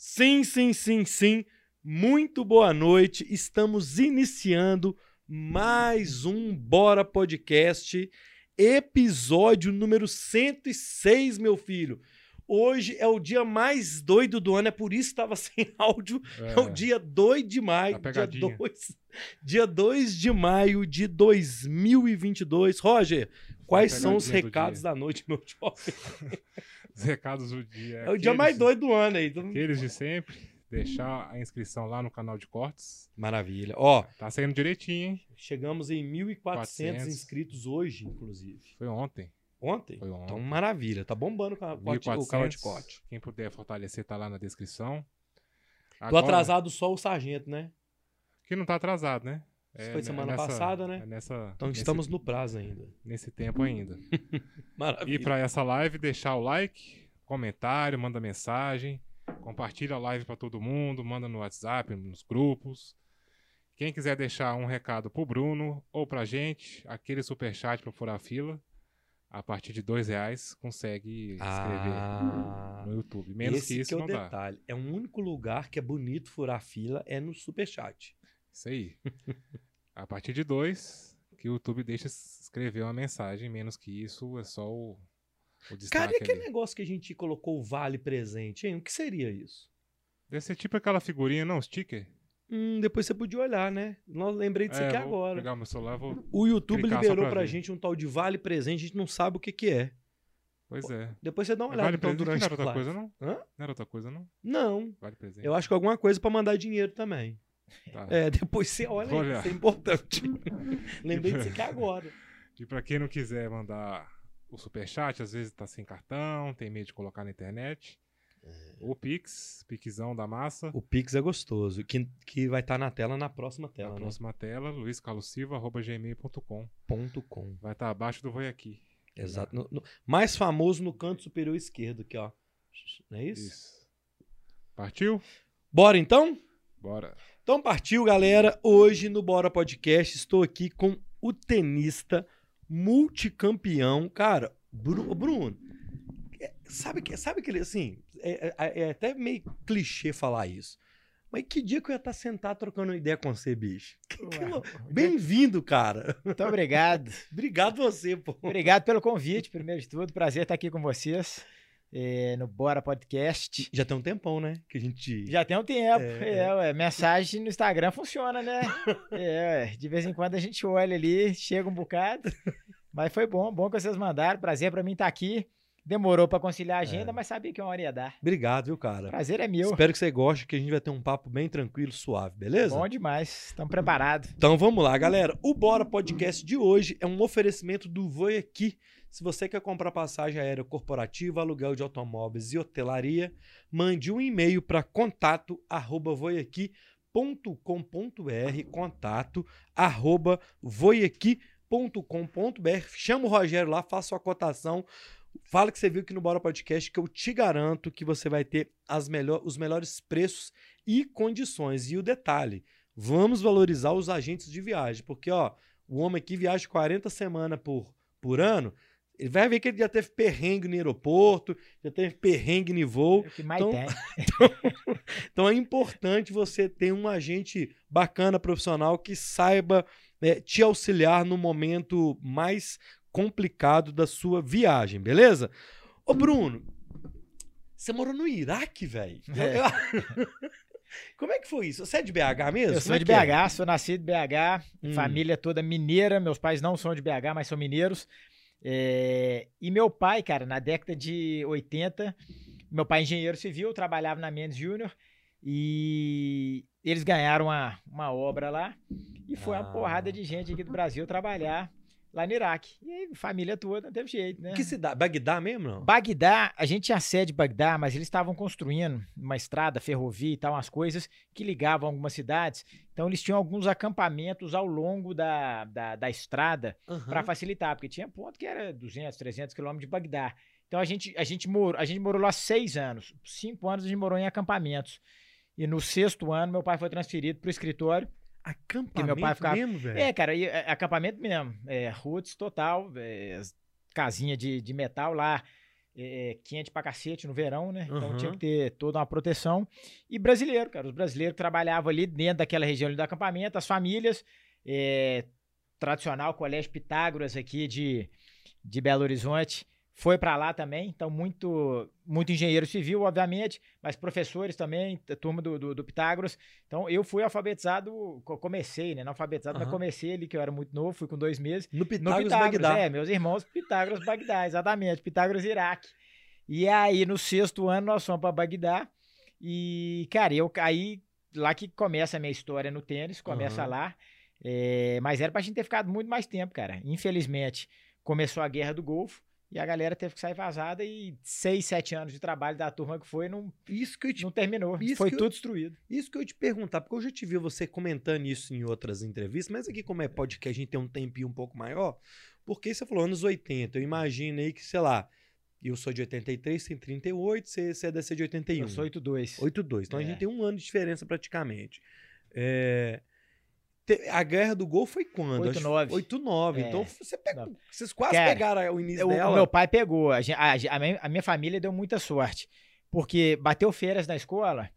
Sim, sim, sim, sim. Muito boa noite. Estamos iniciando mais um Bora Podcast, episódio número 106, meu filho. Hoje é o dia mais doido do ano, é por isso que estava sem áudio. É, é o dia 2 de maio, dia 2, dia 2 de maio de 2022. Roger, quais são os recados da noite, meu jovem? os recados do dia. É o dia mais doido do ano aí. Aqueles de sempre. Deixar a inscrição lá no canal de cortes. Maravilha. Ó, tá saindo direitinho, hein? Chegamos em 1.400 inscritos hoje, inclusive. Foi ontem. Ontem? Foi ontem. Então, maravilha. Tá bombando o canal de corte. Quem puder fortalecer tá lá na descrição. Agora, Tô atrasado só o sargento, né? Que não tá atrasado, né? É, foi semana nessa, passada, né? É nessa, então nesse, estamos no prazo ainda. Nesse tempo ainda. Maravilha. E para essa live, deixar o like, comentário, manda mensagem, compartilha a live para todo mundo, manda no WhatsApp, nos grupos. Quem quiser deixar um recado pro Bruno ou pra gente, aquele super chat para furar a fila, a partir de dois reais consegue escrever ah, no YouTube. Menos que isso que é o detalhe. Dá. É o único lugar que é bonito furar a fila é no super chat. Isso aí. a partir de dois, que o YouTube deixa escrever uma mensagem, menos que isso é só o, o destaque. Cara, e aquele ali. negócio que a gente colocou o vale presente, hein? O que seria isso? Deve ser tipo aquela figurinha, não, sticker? Hum, depois você podia olhar, né? Não lembrei disso é, aqui agora. Pegar meu celular, vou o YouTube liberou pra, pra gente um tal de vale presente, a gente não sabe o que que é. Pois é. Depois você dá uma olhada vale então, durante não era outra coisa, não? Hã? Não era outra coisa, não? Não. Vale presente. Eu acho que alguma coisa para mandar dinheiro também. Tá. É, depois você olha, isso é importante. Lembrei disso aqui agora. E pra quem não quiser mandar o superchat, às vezes tá sem cartão, tem medo de colocar na internet. É. O Pix, Pixão da massa. O Pix é gostoso, que, que vai estar tá na tela na próxima tela. Na né? próxima tela, luiscarlosilva.gmail.com. .com. Vai estar tá abaixo do Voi Aqui. Exato. No, no, mais famoso no canto superior esquerdo aqui, ó. Não é isso? Isso. Partiu? Bora então? Bora. Então partiu, galera. Hoje no Bora Podcast estou aqui com o tenista multicampeão. Cara, Bruno, Bruno é, sabe que sabe que ele assim, é, é, é, até meio clichê falar isso. Mas que dia que eu ia estar sentado trocando ideia com você, bicho? Bem-vindo, cara. Muito obrigado. obrigado você, pô. Obrigado pelo convite, primeiro de tudo. Prazer estar aqui com vocês. É, no Bora Podcast. Já tem um tempão, né? Que a gente. Já tem um tempo. É, é ué, mensagem no Instagram funciona, né? é, de vez em quando a gente olha ali, chega um bocado. Mas foi bom, bom que vocês mandaram. Prazer para mim estar aqui. Demorou para conciliar a agenda, é. mas sabia que uma hora ia dar. Obrigado, viu, cara? Prazer é meu. Espero que você goste, que a gente vai ter um papo bem tranquilo, suave, beleza? Bom demais. Estamos preparados. Então vamos lá, galera. O Bora Podcast de hoje é um oferecimento do Voi Aqui. Se você quer comprar passagem aérea corporativa, aluguel de automóveis e hotelaria, mande um e-mail para contato arroba voiaqui.com.br contato arroba voiaqui.com.br Chama o Rogério lá, faça sua cotação. Fala que você viu aqui no Bora Podcast que eu te garanto que você vai ter as melhor, os melhores preços e condições. E o detalhe, vamos valorizar os agentes de viagem, porque ó, o homem aqui viaja 40 semanas por, por ano, ele vai ver que ele já teve perrengue no aeroporto, já teve perrengue no voo. É então. Então, então, é importante você ter um agente bacana, profissional, que saiba né, te auxiliar no momento mais complicado da sua viagem, beleza? Ô, Bruno, você morou no Iraque, velho? É. Como é que foi isso? Você é de BH mesmo? Eu sou é de BH, é? sou nascido de BH, hum. família toda mineira. Meus pais não são de BH, mas são mineiros. É... E meu pai, cara, na década de 80, meu pai é engenheiro civil, trabalhava na Mendes Júnior e eles ganharam uma, uma obra lá e foi ah. uma porrada de gente aqui do Brasil trabalhar lá no Iraque. E aí, família toda, não teve jeito, né? Que cidade? Bagdá mesmo, não? Bagdá, a gente tinha sede Bagdá, mas eles estavam construindo uma estrada, ferrovia e tal, umas coisas que ligavam algumas cidades. Então, eles tinham alguns acampamentos ao longo da, da, da estrada uhum. para facilitar, porque tinha ponto que era 200, 300 quilômetros de Bagdá. Então, a gente, a, gente morou, a gente morou lá seis anos. Cinco anos a gente morou em acampamentos. E no sexto ano, meu pai foi transferido para o escritório Acampamento meu pai ficava... mesmo, velho? É, cara, é, acampamento mesmo. É, roots total, é, casinha de, de metal lá. é, é, quente pra cacete no verão, né? Então Aham. tinha que ter toda uma proteção. E brasileiro, cara. Os brasileiros que trabalhavam ali dentro daquela região ali do acampamento, as famílias, é, tradicional Colégio Pitágoras aqui de, de Belo Horizonte. Foi pra lá também, então muito muito engenheiro civil, obviamente, mas professores também, turma do, do, do Pitágoras. Então eu fui alfabetizado, co- comecei, né? Não alfabetizado, mas Aham. comecei ali, que eu era muito novo, fui com dois meses. No No Pitágoras, Pitágoras, Bagdá. é, meus irmãos Pitágoras Bagdá, exatamente, Pitágoras Iraque. E aí, no sexto ano, nós fomos para Bagdá. E, cara, eu caí lá que começa a minha história no tênis, começa Aham. lá. É, mas era pra gente ter ficado muito mais tempo, cara. Infelizmente, começou a guerra do Golfo e a galera teve que sair vazada e seis, sete anos de trabalho da turma que foi não, Isso que te não terminou. Foi que eu- tudo destruído. Isso que eu te perguntar, porque eu já te vi você comentando isso em outras entrevistas, mas aqui, como é podcast, a gente tem um tempinho um pouco maior, porque você falou anos 80, eu imagino aí que, sei lá, eu sou de 83, tem 38, você, você é desse de 81. Eu sou 8-2. 82. Então a É. gente tem um ano de diferença praticamente. É, A guerra do Gol foi quando? 8-9. 8-9. É. Então você vocês quase Cara, pegaram o início O- dela. O meu pai pegou. A, a a minha família deu muita sorte. Porque bateu feiras na escola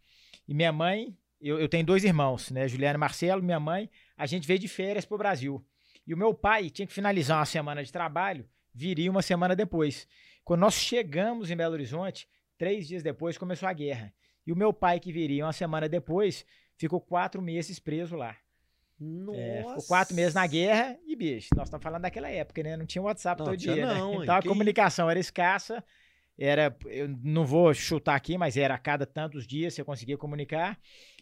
e minha mãe, eu, eu tenho dois irmãos, né? Juliana e Marcelo, minha mãe, a gente veio de férias pro Brasil. E o meu pai tinha que finalizar uma semana de trabalho, viria uma semana depois. Quando nós chegamos em Belo Horizonte, três dias depois começou a guerra. E o meu pai, que viria uma semana depois, ficou quatro meses preso lá. Nossa. É, ficou quatro meses na guerra e, bicho, nós estamos falando daquela época, né? Não tinha WhatsApp Não, todo tinha dia, não, né? Então a comunicação era escassa, era, eu não vou chutar aqui, mas era a cada tantos dias você conseguia comunicar.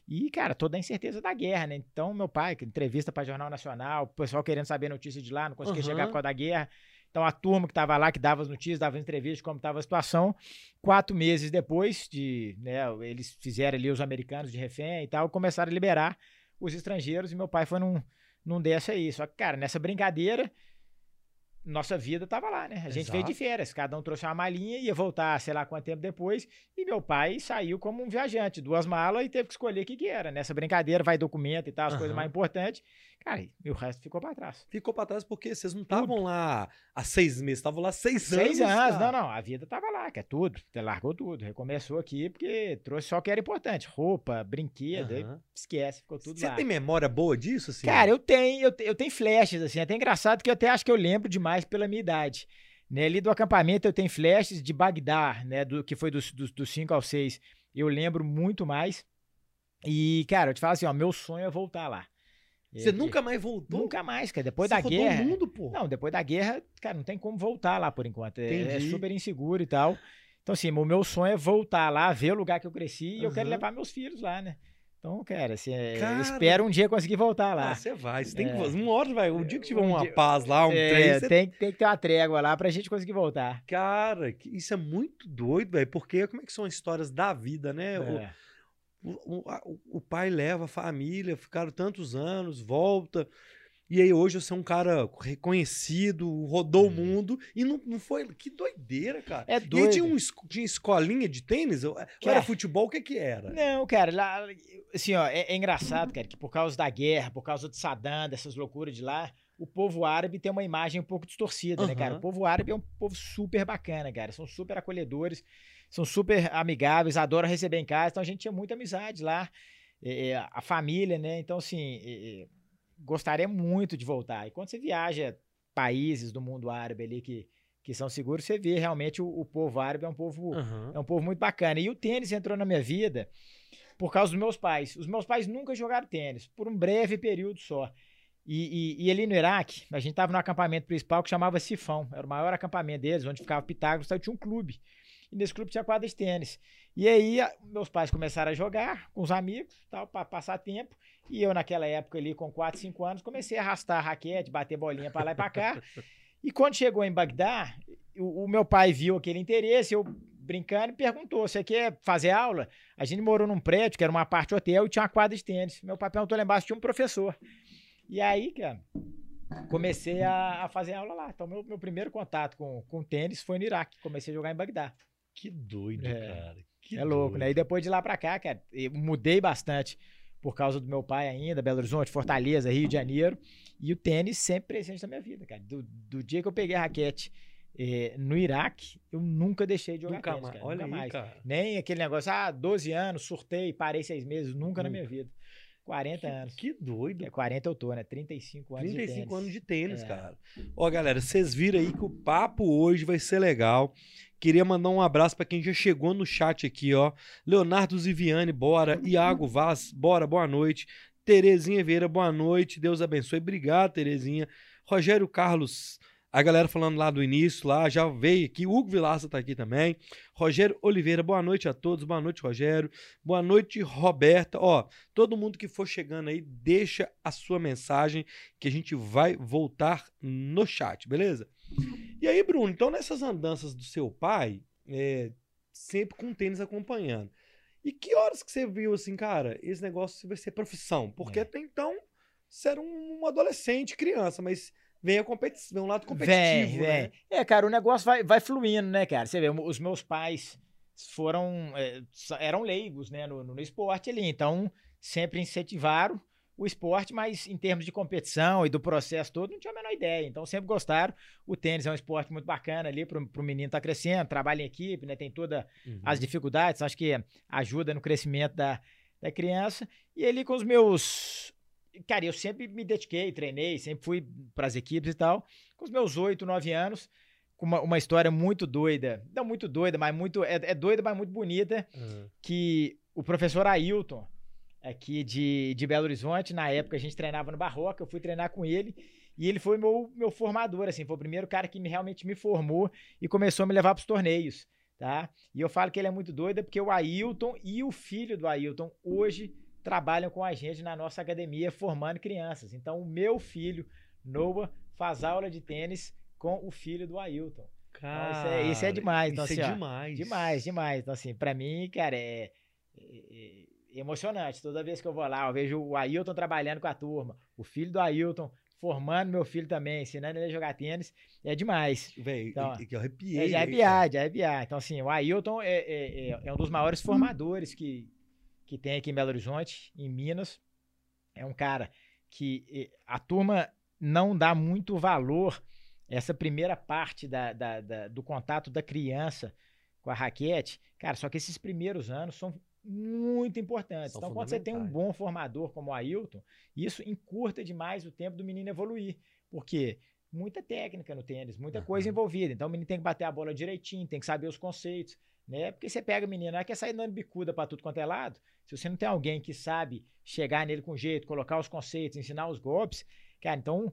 E, cara, toda a incerteza da guerra, né? Então, meu pai, entrevista para Jornal Nacional, o pessoal querendo saber notícia de lá, não conseguia chegar Aham. por causa da guerra. Então, a turma que estava lá, que dava as notícias, dava as entrevistas de como estava a situação. Quatro meses depois de, né, eles fizeram ali os americanos de refém e tal, começaram a liberar os estrangeiros e meu pai foi num, num dessa aí. Só que, cara, nessa brincadeira, nossa vida tava lá, né? A gente veio de férias, cada um trouxe uma malinha, ia voltar, sei lá quanto tempo depois, e meu pai saiu como um viajante, duas malas, e teve que escolher o que, que era. Nessa brincadeira, vai documento e tal, as coisas Aham. mais importantes. Cara, e o resto ficou pra trás. Ficou pra trás porque vocês não estavam lá há seis meses, estavam lá seis anos. Seis anos, cara. não, não, a vida tava lá, que é tudo. Você largou tudo, recomeçou aqui, porque trouxe só o que era importante: roupa, brinquedo, Aham. esquece, ficou tudo Você lá. tem memória boa disso? Assim? Cara, eu tenho, eu, eu tenho flashes, assim, é até engraçado que eu até acho que eu lembro demais pela minha idade. Né, ali do acampamento eu tenho flashes de Bagdá, né, do, que foi dos 5 dos, dos cinco ao 6, eu lembro muito mais. E, cara, eu te falo assim, ó, meu sonho é voltar lá. Você nunca mais voltou? Nunca mais, cara, depois Você da guerra... mundo, pô. Não, depois da guerra, cara, não tem como voltar lá por enquanto. É, é super inseguro e tal. Então, assim, o meu sonho é voltar lá, ver o lugar que eu cresci e eu quero levar meus filhos lá, né? Então, cara, assim, é, Cara. espero um dia conseguir voltar lá. Ah, você vai. Você tem que É. fazer. Uma hora vai. O dia que tiver Um uma dia- paz lá, um É, trem, você tem, tem que ter uma trégua lá pra gente conseguir voltar. Cara, que- isso é muito doido, velho. Porque como é que são as histórias da vida, né? É. O, o- o- o pai leva a família, ficaram tantos anos, volta. E aí hoje você é um cara reconhecido, rodou o mundo e não, não foi. Que doideira, cara. É E aí doido. tinha, um, tinha escolinha de tênis? Cara. era futebol? O que que era? Não, cara, lá, assim, ó, é, é engraçado, cara, que por causa da guerra, por causa de Saddam, dessas loucuras de lá, o povo árabe tem uma imagem um pouco distorcida, né, cara? O povo árabe é um povo super bacana, cara. São super acolhedores, são super amigáveis, adoram receber em casa. Então a gente tinha muita amizade lá, é, a família, né? Então, assim, é, gostaria muito de voltar. E quando você viaja países do mundo árabe ali que, que são seguros, você vê realmente o, o povo árabe é um povo Aham. é um povo muito bacana. E o tênis entrou na minha vida por causa dos meus pais. Os meus pais nunca jogaram tênis, por um breve período só. E, e- e ali no Iraque, a gente estava no acampamento principal que chamava Sifão. Era o maior acampamento deles, onde ficava Pitágoras, então tinha um clube. E nesse clube tinha quadra de tênis. E aí a- meus pais começaram a jogar com os amigos, tal, para passar tempo. E eu, naquela época ali, com 4, 5 anos, comecei a arrastar a raquete, bater bolinha para lá e para cá. E quando chegou em Bagdá, o, o meu pai viu aquele interesse, eu brincando, e perguntou: você quer fazer aula? A gente morou num prédio, que era uma parte hotel, e tinha uma quadra de tênis. Meu pai perguntou lá embaixo, tinha um professor. E aí, cara, comecei a, a fazer aula lá. Então, meu, meu primeiro contato com, com tênis foi no Iraque. Comecei a jogar em Bagdá. Que doido, É. cara. Que é louco, doido. né? E depois de lá pra cá, cara, eu mudei bastante por causa do meu pai ainda, Belo Horizonte, Fortaleza, Rio de Janeiro. E o tênis sempre presente na minha vida, cara. Do, do dia que eu peguei a raquete eh, no Iraque, eu nunca deixei de jogar Nunca tênis, mais. cara, Olha nunca aí, mais. cara. Nem aquele negócio, ah, 12 anos, surtei, parei seis meses, nunca na minha vida. 40 anos. Que doido. É 40 eu tô, né? 35 anos 35 de tênis. anos de tênis, É. cara. Ó, galera, vocês viram aí que o papo hoje vai ser legal. Queria mandar um abraço pra quem já chegou no chat aqui, ó. Leonardo Ziviane, bora. Iago Vaz, bora, boa noite. Terezinha Vieira, boa noite. Deus abençoe. Obrigado, Terezinha. Rogério Carlos, a galera falando lá do início, lá já veio aqui. Hugo Vilaça tá aqui também. Rogério Oliveira, boa noite a todos. Boa noite, Rogério. Boa noite, Roberta. Ó, todo mundo que for chegando aí, deixa a sua mensagem que a gente vai voltar no chat, beleza? E aí, Bruno, então nessas andanças do seu pai, é, sempre com o tênis acompanhando. E que horas que você viu assim, cara, esse negócio vai ser profissão? Porque É. até então você era um adolescente, criança, mas vem a competição, vem um lado Vem, competitivo, vem. né? É, cara, o negócio vai, vai fluindo, né, cara? Você vê, os meus pais foram, é, eram leigos, né, no, no esporte ali, então sempre incentivaram o esporte, mas em termos de competição e do processo todo, não tinha a menor ideia. Então sempre gostaram. O tênis é um esporte muito bacana ali para o menino estar crescendo, trabalha em equipe, né? Tem todas Uhum. as dificuldades, acho que ajuda no crescimento da, da criança. E ali com os meus. Cara, eu sempre me dediquei, treinei, sempre fui para as equipes e tal. Com os meus oito, nove anos, com uma, uma história muito doida. Não muito doida, mas muito. É, é doida, mas muito bonita. Uhum. Que o professor Ailton, aqui de, de Belo Horizonte, na época a gente treinava no Barroca, eu fui treinar com ele. E ele foi meu, meu formador, assim, foi o primeiro cara que me, realmente me formou e começou a me levar para os torneios, tá? E eu falo que ele é muito doido porque o Ailton e o filho do Ailton hoje trabalham com a gente na nossa academia formando crianças. Então, o meu filho, Noah, faz aula de tênis com o filho do Ailton. Então, isso é- isso é demais, então, Isso assim, é ó, demais. Demais, demais. Então, assim, pra mim, cara, é, é- é emocionante. Toda vez que eu vou lá, eu vejo o Ailton trabalhando com a turma, o filho do Ailton formando meu filho também, ensinando ele a jogar tênis, é demais. Velho, Então, que eu arrepiei. É de arrepiar, de arrepiar. Então, assim, o Ailton é, é, é- é um dos maiores formadores que, que tem aqui em Belo Horizonte, em Minas. É um cara que eh, a turma não dá muito valor essa primeira parte da, da- da- do contato da criança com a raquete. Cara, só que esses primeiros anos são muito importantes. São então, quando você tem um bom formador como o Ailton, isso encurta demais o tempo do menino evoluir. Porque muita técnica no tênis, muita coisa Aham. envolvida. Então o menino tem que bater a bola direitinho, tem que saber os conceitos, né? Porque você pega o menino, não é que é sair dando bicuda pra tudo quanto é lado. Se você não tem alguém que sabe chegar nele com jeito, colocar os conceitos, ensinar os golpes, cara, então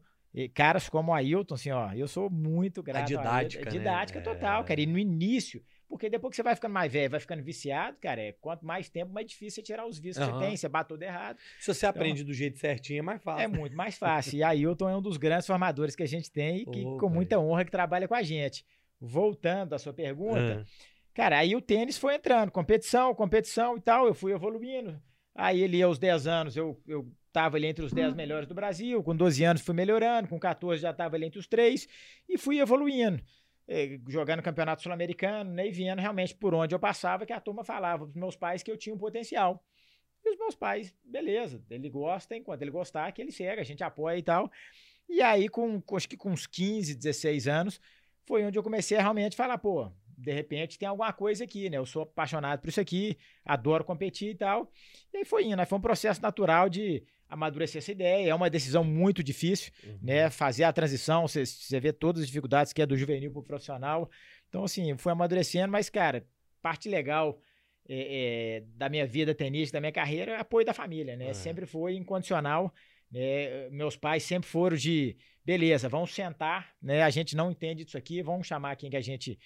caras como o Ailton, assim, ó, eu sou muito grato. ao didática, Ailton. né? Didática total, É. cara. E no início, porque depois que você vai ficando mais velho, vai ficando viciado, cara, é, quanto mais tempo, mais difícil você tirar os vícios que Aham. você tem. Você bate tudo errado. Se você aprende do jeito certinho, é mais fácil. É muito mais fácil. E Ailton é um dos grandes formadores que a gente tem e que, Ô, com muita honra, que trabalha com a gente. Voltando à sua pergunta, Ah, cara, aí o tênis foi entrando, competição, competição e tal, eu fui evoluindo. Aí ali aos 10 anos eu, eu tava ali entre os 10 melhores do Brasil, com 12 anos fui melhorando, com 14 já tava ali entre os três e fui evoluindo. Eh, Jogando campeonato sul-americano, né, e vendo realmente por onde eu passava que a turma falava pros meus pais que eu tinha um potencial. E os meus pais, beleza, ele gosta, enquanto ele gostar, que ele segue, a gente apoia e tal. E aí, com, com- acho que com uns 15, 16 anos, foi onde eu comecei a realmente falar, pô, de repente tem alguma coisa aqui, né? Eu sou apaixonado por isso aqui, adoro competir e tal. E aí foi indo, né? Foi um processo natural de amadurecer essa ideia. É uma decisão muito difícil, uhum. né? Fazer a transição, você, você vê todas as dificuldades que é do juvenil pro profissional. Então, assim, foi amadurecendo, mas, cara, parte legal é, é, da minha vida tenista, da minha carreira, é apoio da família, né? É. Sempre foi incondicional. né? Meus pais sempre foram de, beleza, vamos sentar, né? A gente não entende disso aqui, vamos chamar quem que a gente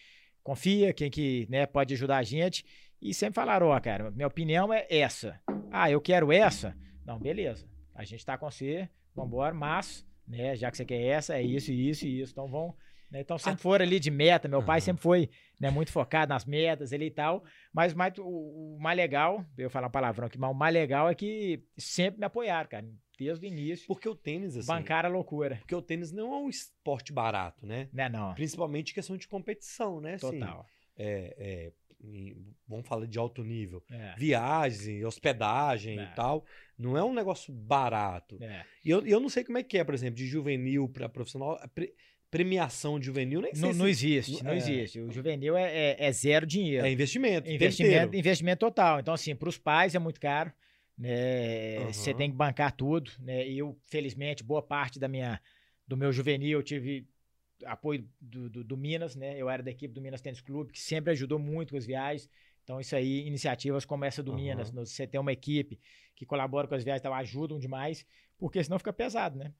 confia, quem que né, pode ajudar a gente. E sempre falaram, ó, cara, minha opinião é essa. Ah, eu quero essa? Não, beleza. A gente tá com você, vambora, mas, né, já que você quer essa, é isso, isso e isso. Então vão. né, então sempre foram ali de meta. Meu pai Aham. sempre foi né, muito focado nas metas ali e tal. Mas mais, o, o mais legal, eu falar um palavrão aqui, mas o mais legal é que sempre me apoiaram, cara. Desde o início. Porque o tênis, assim. Bancar a loucura. Porque o tênis não é um esporte barato, né? Né, não. Principalmente questão de competição, né? Assim, Total. é, é, em- vamos falar de alto nível. É, Viagem, hospedagem É. e tal. Não é um negócio barato. é. E eu, eu não sei como é que é, por exemplo, de juvenil para profissional. pre- premiação de juvenil, nem Não, não existe, não é. existe. O juvenil é, é- é zero dinheiro. É investimento. investimento, investimento total. Então, assim, para os pais é muito caro. Né? Aham. Você tem que bancar tudo. Né? E eu, felizmente, boa parte da minha, do meu juvenil eu tive apoio do, do, do Minas, né? Eu era da equipe do Minas Tênis Clube, que sempre ajudou muito com as viagens. Então, isso aí, iniciativas como essa do Aham. Minas, no- você tem uma equipe que colabora com as viagens, então ajudam demais, porque senão fica pesado, né?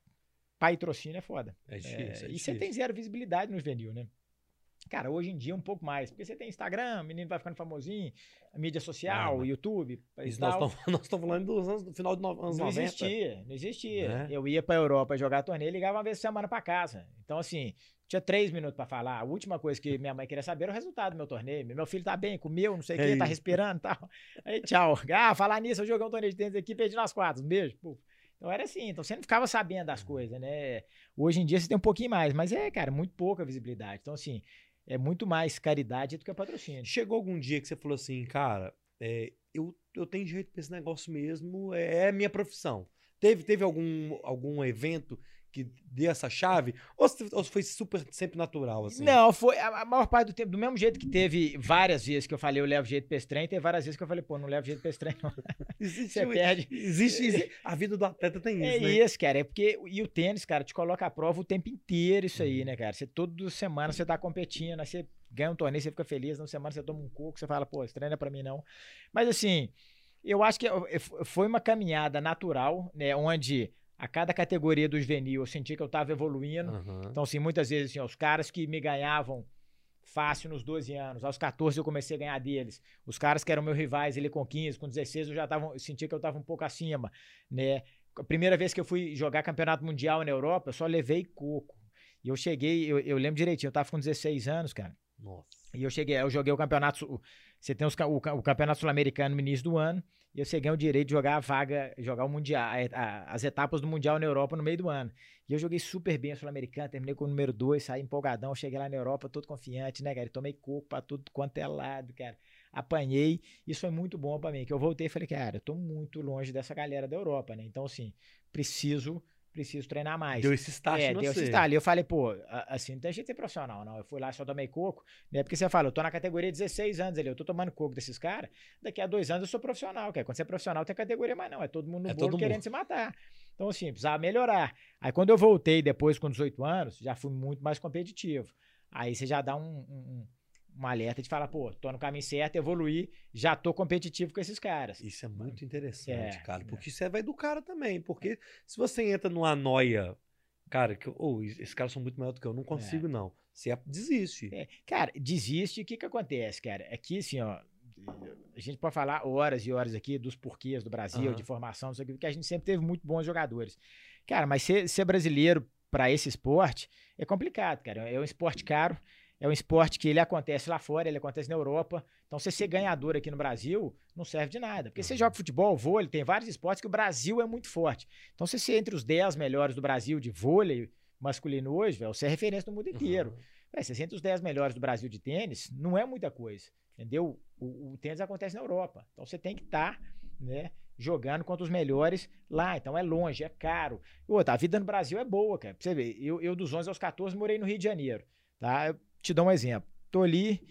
Patrocínio é foda. É É, difícil. é e você difícil. tem zero visibilidade no juvenil, né? Cara, hoje em dia um pouco mais, porque você tem Instagram, o menino vai ficando famosinho, a mídia social, Ah, YouTube, Isso nós tal. estamos nós estamos falando dos anos, do final dos no- anos Não 90. existia, não existia. Né? Eu ia pra Europa jogar torneio e ligava uma vez por semana pra casa. Então, assim, tinha três minutos pra falar. A última coisa que minha mãe queria saber era o resultado do meu torneio. Meu filho tá bem, comeu, não sei o É quê, tá isso. respirando e tal. Aí, tchau. Ah, falar nisso, eu joguei um torneio de tênis aqui, perdi nas quatro. Um beijo. Pô. Então era assim, então você não ficava sabendo das coisas, né? Hoje em dia você tem um pouquinho mais, mas é, cara, muito pouca visibilidade. Então, assim, é muito mais caridade do que patrocínio. Chegou algum dia que você falou assim, cara, é, eu, eu tenho jeito pra esse negócio mesmo, é, é minha profissão. Teve, teve algum, algum evento que deu essa chave? Ou, foi super sempre natural, assim? Não, foi a, a maior parte do tempo, do mesmo jeito que teve várias vezes que eu falei eu levo jeito pra esse trem, teve várias vezes que eu falei, pô, não levo jeito pra esse trem, não. Existe, Você perde. existe, existe- A vida do atleta tem É isso, né? isso, cara. É porque. E o tênis, cara, te coloca à prova o tempo inteiro, isso aí, né, cara? Você toda semana você tá competindo, aí você ganha um torneio, você fica feliz, na semana você toma um coco, você fala, pô, esse treino é pra mim não. Mas assim, eu acho que é- é- foi uma caminhada natural, né? Onde a cada categoria do juvenil eu senti que eu tava evoluindo. Aham. Então, assim, muitas vezes, assim, ó, os caras que me ganhavam fácil nos 12 anos, aos 14 eu comecei a ganhar deles. Os caras que eram meus rivais, ele com 15, com 16, eu já tava, eu sentia que eu tava um pouco acima, né? A primeira vez que eu fui jogar campeonato mundial na Europa, eu só levei coco. E eu cheguei, eu, eu lembro direitinho, eu tava com 16 anos, cara. Nossa. E eu cheguei, eu joguei o campeonato, você tem os o, o campeonato sul-americano no início do ano, e eu cheguei o direito de jogar a vaga, jogar o mundial, a- a- as etapas do mundial na Europa no meio do ano. E eu joguei super bem a sul-americana, terminei com o número 2, saí empolgadão, cheguei lá na Europa todo confiante, né, cara? Tomei coco pra tudo quanto é lado, cara. Apanhei, isso foi muito bom pra mim, que eu voltei e falei, cara, eu tô muito longe dessa galera da Europa, né? Então, assim, preciso, preciso treinar mais. Deu esse start É, deu esse start. E eu falei, pô, assim, não tem jeito de ser profissional, não. Eu fui lá, só tomei coco, né? Porque você fala, eu tô na categoria 16 anos ali, eu tô tomando coco desses caras, daqui a dois anos eu sou profissional, cara. Quando você é profissional, tem categoria, mas não, é todo mundo no É bolo querendo mundo. se matar. Então, assim, precisava melhorar. Aí quando eu voltei depois, com 18 anos, já fui muito mais competitivo. Aí você já dá um, um, um- um alerta de falar, pô, tô no caminho certo, evoluí, já tô competitivo com esses caras. Isso é muito interessante, É, cara. é. Porque isso vai do cara também. Porque se você entra numa noia, cara, que oh, esses caras são muito maior do que eu, não consigo, não. Você desiste. É, cara, desiste, o que que acontece, cara? Aqui, assim, ó, a gente pode falar horas e horas aqui dos porquês do Brasil, Aham. de formação, não sei o que, porque a gente sempre teve muito bons jogadores. Cara, mas ser, ser brasileiro para esse esporte é complicado, cara. É um esporte caro, é um esporte que ele acontece lá fora, ele acontece na Europa. Então, você ser ganhador aqui no Brasil não serve de nada. Porque você Uhum. joga futebol, vôlei, tem vários esportes que o Brasil é muito forte. Então, se você é entre os 10 melhores do Brasil de vôlei masculino hoje, velho, você é referência no mundo inteiro. Aham. É, 60 os 10 melhores do Brasil de tênis não é muita coisa, entendeu? O, o tênis acontece na Europa. Então você tem que estar né, jogando contra os melhores lá. Então é longe, é caro. E outra, a vida no Brasil é boa, cara. Pra você ver, eu, eu dos 11 aos 14 morei no Rio de Janeiro. Tá? Eu te dou um exemplo. Tô ali,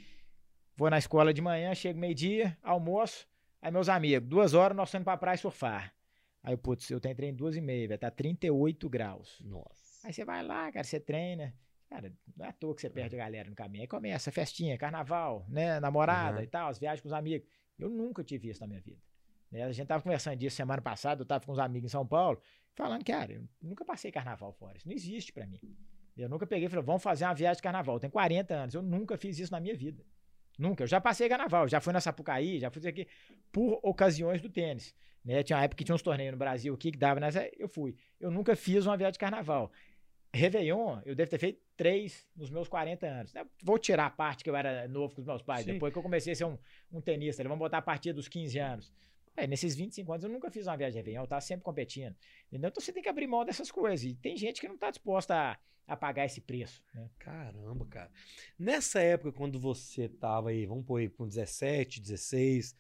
vou na escola de manhã, chego meio-dia, almoço. Aí meus amigos, duas horas nós estamos pra praia surfar. Aí, putz, eu tenho treino duas e meia, vai tá 38 graus. Nossa. Aí você vai lá, cara, você treina. Cara, não é à toa que você perde a galera no caminho. Aí começa a festinha, carnaval, né? Namorada Uhum. e tal, as viagens com os amigos. Eu nunca tive isso na minha vida. Né? A gente tava conversando disso semana passada, eu tava com uns amigos em São Paulo, falando, cara, eu nunca passei carnaval fora. Isso não existe pra mim. Eu nunca peguei e falei, vamos fazer uma viagem de carnaval. Tenho 40 anos, eu nunca fiz isso na minha vida. Nunca. Eu já passei carnaval, já fui na Sapucaí, já fui aqui por ocasiões do tênis. Né? Tinha uma época que tinha uns torneios no Brasil aqui que dava nessa, eu fui. Eu nunca fiz uma viagem de carnaval. Réveillon, eu devo ter feito três nos meus 40 anos. né? Vou tirar a parte que eu era novo com os meus pais, Sim. depois que eu comecei a ser um, um tenista. Vamos botar a partir dos 15 anos. É, nesses 25 anos eu nunca fiz uma viagem de Réveillon, eu tava sempre competindo. Entendeu? Então você tem que abrir mão dessas coisas. E tem gente que não tá disposta a, a pagar esse preço. Né? Caramba, cara. Nessa época, quando você tava aí, vamos pôr aí com 17, 16,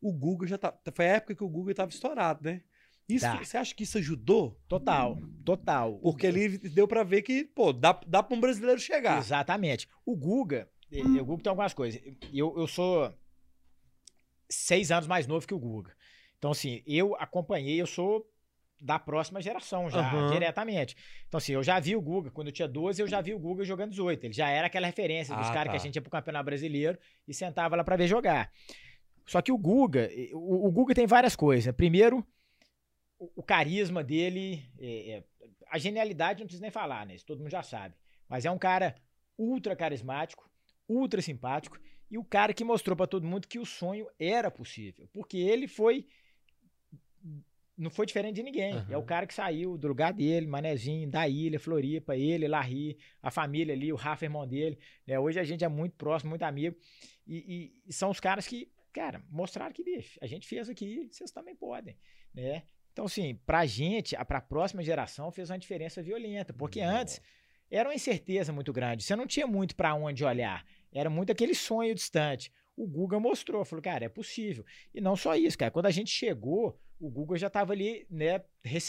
o Google já tá. Foi a época que o Google tava estourado, né? Isso, Tá. Você acha que isso ajudou? Total, total. Porque ali deu pra ver que, pô, dá, dá pra um brasileiro chegar. Exatamente. O Guga, eh, o Guga tem algumas coisas. Eu, eu sou seis anos mais novo que o Guga. Então, assim, eu acompanhei, eu sou da próxima geração já, Aham. diretamente. Então, assim, eu já vi o Guga, quando eu tinha 12, eu já vi o Guga jogando 18. Ele já era aquela referência dos Ah, caras tá. que a gente ia pro Campeonato Brasileiro e sentava lá pra ver jogar. Só que o Guga, o, o Guga tem várias coisas. Primeiro, o, o carisma dele, é, é, a genialidade não precisa nem falar, né? Isso todo mundo já sabe. Mas é um cara ultra carismático, ultra simpático e o cara que mostrou pra todo mundo que o sonho era possível, porque ele foi não foi diferente de ninguém. Aham. É o cara que saiu do lugar dele, Manezinho, da ilha, Floripa, ele, Larry, a família ali, o Rafa, irmão dele. né? Hoje a gente é muito próximo, muito amigo. E, e- e são os caras que, cara, mostraram que, bicho, a gente fez aqui, vocês também podem, né? Então, assim, pra gente, a- pra próxima geração, fez uma diferença violenta. Porque antes era uma incerteza muito grande. Você não tinha muito pra onde olhar. Era muito aquele sonho distante. O Guga mostrou, falou, cara, é possível. E não só isso, cara. Quando a gente chegou, o Guga já tava ali, né,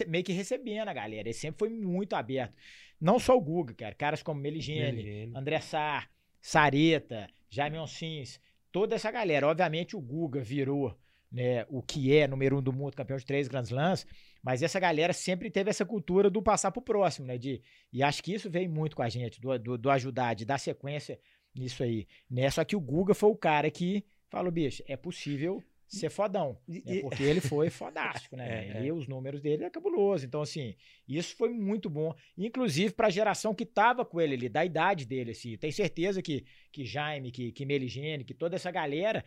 meio que recebendo a galera. Ele sempre foi muito aberto. Não só o Guga, cara. Caras como Meligene, Meligene. André Sá, Sareta, Jaime Oncins, toda essa galera. Obviamente o Guga virou né, o que é número um do mundo, campeão de três Grandes Lãs, mas essa galera sempre teve essa cultura do passar pro próximo, né? De, e acho que isso veio muito com a gente, do, do, do ajudar, de dar sequência nisso aí. Né? Só que o Guga foi o cara que falou, bicho, é possível ser fodão. E- né? Porque ele foi fodástico, né? É, E os números dele é cabuloso. Então, assim, isso foi muito bom. Inclusive para a geração que tava com ele ali, da idade dele, assim. Tenho certeza que, que Jaime, que, que Meligene, que toda essa galera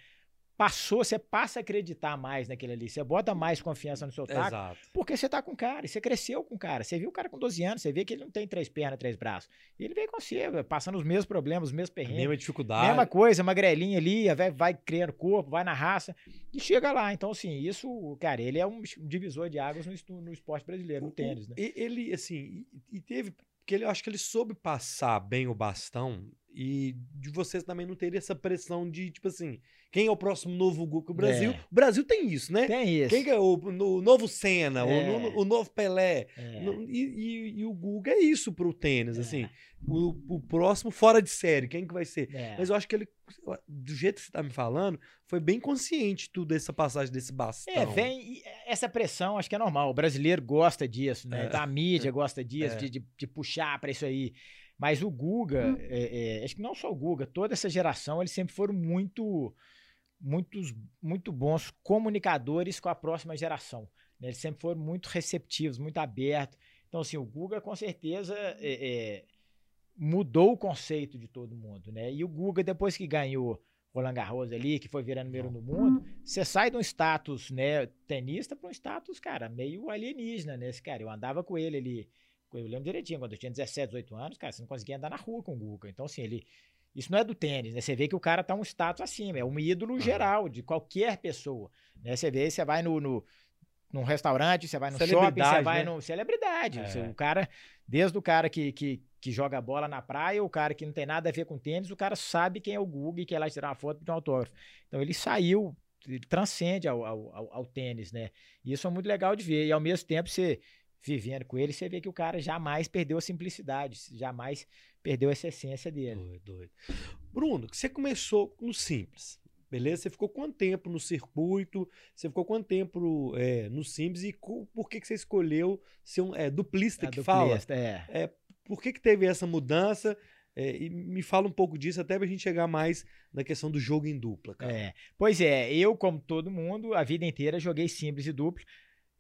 passou, você passa a acreditar mais naquele ali. Você bota mais confiança no seu taco. Exato. Porque você tá com o cara, e você cresceu com o cara. Você viu o cara com 12 anos, você vê que ele não tem três pernas, três braços. E ele veio com você, passando os mesmos problemas, os mesmos perrengues. mesma dificuldade. Mesma coisa, magrelinha ali, vai, vai criando corpo, vai na raça e chega lá. Então, assim, isso, cara, ele é um divisor de águas no, no esporte brasileiro, no O- tênis, né? Ele, assim, e, e teve. Porque ele, eu acho que ele soube passar bem o bastão e de vocês também não teria essa pressão de, tipo assim, quem é o próximo novo Guga? O Brasil. É. O Brasil tem isso, né? Tem isso. Quem que é o, no- novo Senna, É. o, o novo Pelé? É. E, e- e o Guga é isso pro tênis, É. assim. O, o próximo fora de série, quem que vai ser? É. Mas eu acho que ele, do jeito que você tá me falando, foi bem consciente tudo essa passagem desse bastão. É, vem essa pressão, acho que é normal. O brasileiro gosta disso, né? É. Então, a mídia gosta disso, de, de, de puxar pra isso aí. Mas o Guga, é, acho que não só o Guga, toda essa geração, eles sempre foram muito, muitos, muito bons comunicadores com a próxima geração. né? Eles sempre foram muito receptivos, muito abertos. Então, assim, o Guga com certeza é, é, mudou o conceito de todo mundo, né? E o Guga, depois que ganhou Roland Garros ali, que foi virando número do mundo, você sai de um status, né, tenista para um status, cara, meio alienígena, né? Esse cara, eu andava com ele ali, eu lembro direitinho, quando eu tinha 17, 18 anos, cara, você não conseguia andar na rua com o Guga. Então, assim, ele. Isso não é do tênis, né? Você vê que o cara tá um status acima, é um ídolo geral de qualquer pessoa. Né? Você vê, você vai no, no, num restaurante, você vai no shopping, você vai né? no. Celebridade. É. Você- o cara, desde o cara que, que, que joga bola na praia, o cara que não tem nada a ver com tênis, o cara sabe quem é o Guga e quer lá tirar uma foto de um autógrafo. Então ele saiu, ele transcende ao, ao, ao- ao tênis, né? E isso é muito legal de ver. E ao mesmo tempo, você vivendo com ele, você vê que o cara jamais perdeu a simplicidade, jamais perdeu essa essência dele. Doido, doido. Bruno, você começou no simples, beleza? Você ficou quanto tempo no circuito? Você ficou quanto tempo é, no simples? E por que, que você escolheu ser um é, duplista A que fala? duplista, é. Por que, que teve essa mudança? É, e me fala um pouco disso, até pra gente chegar mais na questão do jogo em dupla, cara. É. Pois é, eu, como todo mundo, a vida inteira joguei simples e duplo.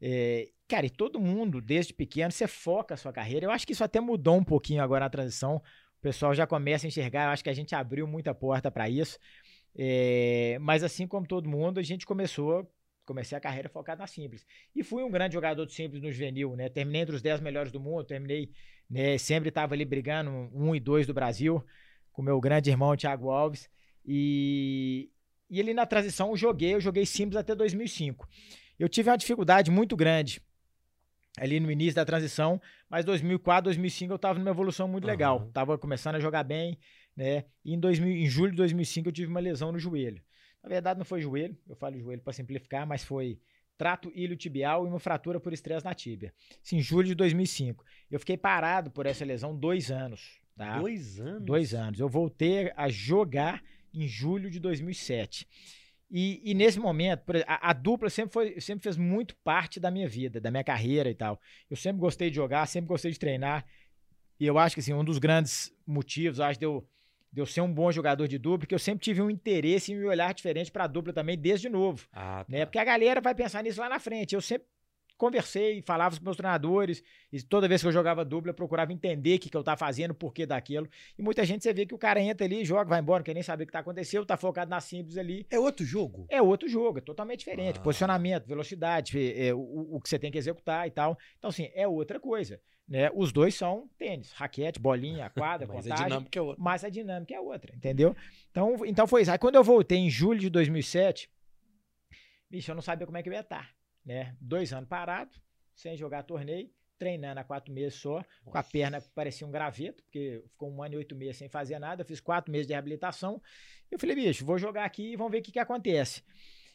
É, cara, e todo mundo, desde pequeno, você foca a sua carreira. Eu acho que isso até mudou um pouquinho agora na transição. O pessoal já começa a enxergar. Eu acho que a gente abriu muita porta para isso. É, mas assim como todo mundo, a gente começou. Comecei a carreira focada na simples. E fui um grande jogador de simples no juvenil, né? Terminei entre os 10 melhores do mundo, terminei, né? Sempre estava ali brigando, um e dois do Brasil, com meu grande irmão, Thiago Alves. E, e ali na transição eu joguei, eu joguei simples até 2005. Eu tive uma dificuldade muito grande ali no início da transição, mas 2004, 2005 eu estava numa evolução muito legal. Aham. Tava começando a jogar bem, né? E em, 2000, em julho de 2005 eu tive uma lesão no joelho. Na verdade não foi joelho, eu falo joelho para simplificar, mas foi trato iliotibial e uma fratura por estresse na tíbia. Isso em julho de 2005. Eu fiquei parado por essa lesão dois anos. Tá? Dois anos? Dois anos. Eu voltei a jogar em julho de 2007. E, e nesse momento, a, a, dupla sempre, foi, sempre fez muito parte da minha vida, da minha carreira e tal. Eu sempre gostei de jogar, sempre gostei de treinar. E eu acho que assim, um dos grandes motivos, acho, de eu, de eu ser um bom jogador de dupla, que eu sempre tive um interesse em me olhar diferente para a dupla também, desde novo. Ah, tá. né? Porque a galera vai pensar nisso lá na frente. Eu sempre conversei, falava com meus treinadores, e toda vez que eu jogava dupla, eu procurava entender o que, que eu estava fazendo, o porquê daquilo. E muita gente você vê que o cara entra ali, joga, vai embora, não quer nem saber o que está acontecendo, está focado na simples ali. É outro jogo? É outro jogo, é totalmente diferente. Ah. Posicionamento, velocidade, é, é, o, o que você tem que executar e tal. Então, assim, é outra coisa. Né? Os dois são tênis, raquete, bolinha, quadra, mas contagem. A dinâmica é outra. Mas a dinâmica é outra, entendeu? Então, então foi isso. Aí quando eu voltei em julho de 2007, bicho, eu não sabia como é que eu ia estar. Né? Dois anos parado, sem jogar torneio, treinando há quatro meses só, Nossa. com a perna que parecia um graveto, porque ficou um ano e oito meses sem fazer nada. Eu fiz quatro meses de reabilitação. Eu falei, bicho, vou jogar aqui e vamos ver o que, que acontece.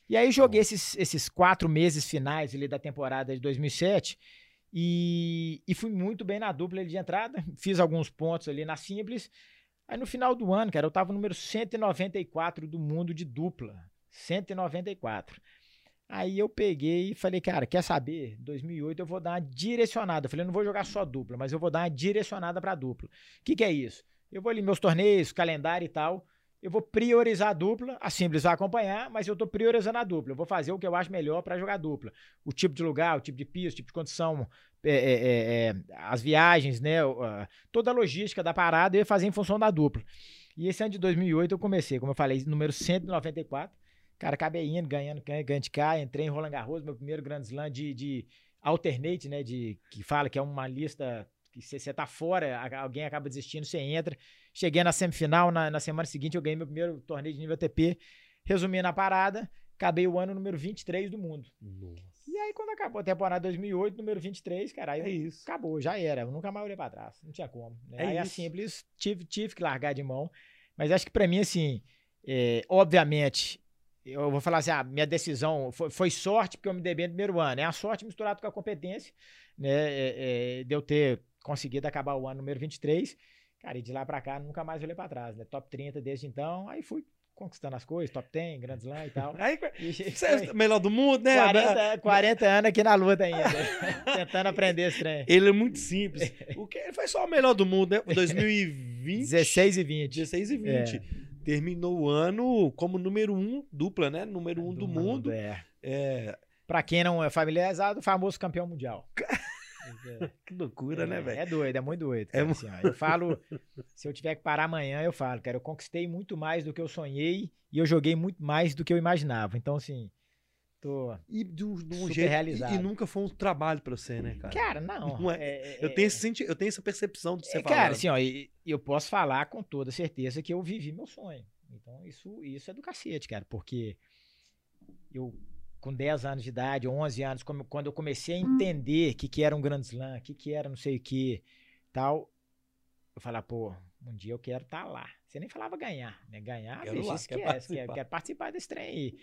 E aí joguei esses, esses quatro meses finais ali da temporada de 2007 e, e fui muito bem na dupla de entrada. Fiz alguns pontos ali na simples. Aí no final do ano, cara, eu tava no número 194 do mundo de dupla. 194. Aí eu peguei e falei, cara, quer saber? 2008 eu vou dar uma direcionada. Eu falei, não vou jogar só dupla, mas eu vou dar uma direcionada para dupla. O que, que é isso? Eu vou ali meus torneios, calendário e tal. Eu vou priorizar a dupla, a Simples vai acompanhar, mas eu estou priorizando a dupla. Eu vou fazer o que eu acho melhor para jogar dupla. O tipo de lugar, o tipo de pista, o tipo de condição, é, é, é, é as viagens, né? toda a logística da parada eu ia fazer em função da dupla. E esse ano de 2008 eu comecei, como eu falei, número 194. Cara, acabei indo, ganhando, ganhando de cá, entrei em Roland Garros, meu primeiro Grand Slam de, de alternate, né? De, que fala que é uma lista que você, você tá fora, alguém acaba desistindo, você entra. Cheguei na semifinal, na, na semana seguinte eu ganhei meu primeiro torneio de nível ATP. Resumindo a parada, acabei o ano número 23 do mundo. Nossa. E aí, quando acabou a temporada 2008, número 23, cara, aí é isso. acabou, já era. Eu nunca mais olhei pra trás, não tinha como. Né? É aí, é simples, tive, tive que largar de mão. Mas acho que para mim, assim, é, obviamente, eu vou falar assim, ah, minha decisão foi, foi, sorte porque eu me dei bem no primeiro ano. É a sorte misturada com a competência, né, é, é, de eu ter conseguido acabar o ano número 23. Cara, e de lá pra cá nunca mais olhei pra trás, né? Top 30 desde então, aí fui conquistando as coisas, top 10, Grand Slam e tal. Aí, e, é melhor do mundo, né? 40, 40 anos aqui na luta ainda, tentando aprender esse trem. Ele é muito simples. O que ele foi só o melhor do mundo, né? 2020. 16 e 20. 16 e 20. É. Terminou o ano como número um, dupla, né? Número um do, do mundo. mundo. É. é. Pra quem não é familiarizado, o famoso campeão mundial. É. que loucura, né, é, né, velho? É doido, é muito doido. É assim, eu falo, se eu tiver que parar amanhã, eu falo, cara, eu conquistei muito mais do que eu sonhei e eu joguei muito mais do que eu imaginava. Então, assim, tô e de um, de um super jeito, realizado. E, e, nunca foi um trabalho pra você, né, cara? Cara, não. não é, é, eu, tenho esse, eu tenho essa percepção de você é, Cara, assim, ó, eu posso falar com toda certeza que eu vivi meu sonho. Então, isso, isso é do cacete, cara, porque eu com 10 anos de idade, 11 anos, quando eu comecei a entender o que, que era um Grand Slam, o que, que era não sei o que, tal, eu falava, pô, um dia eu quero estar tá lá. Você nem falava ganhar, né? Ganhar, quero bicho, lá, esquece, quero participar. Quer, participar desse trem aí.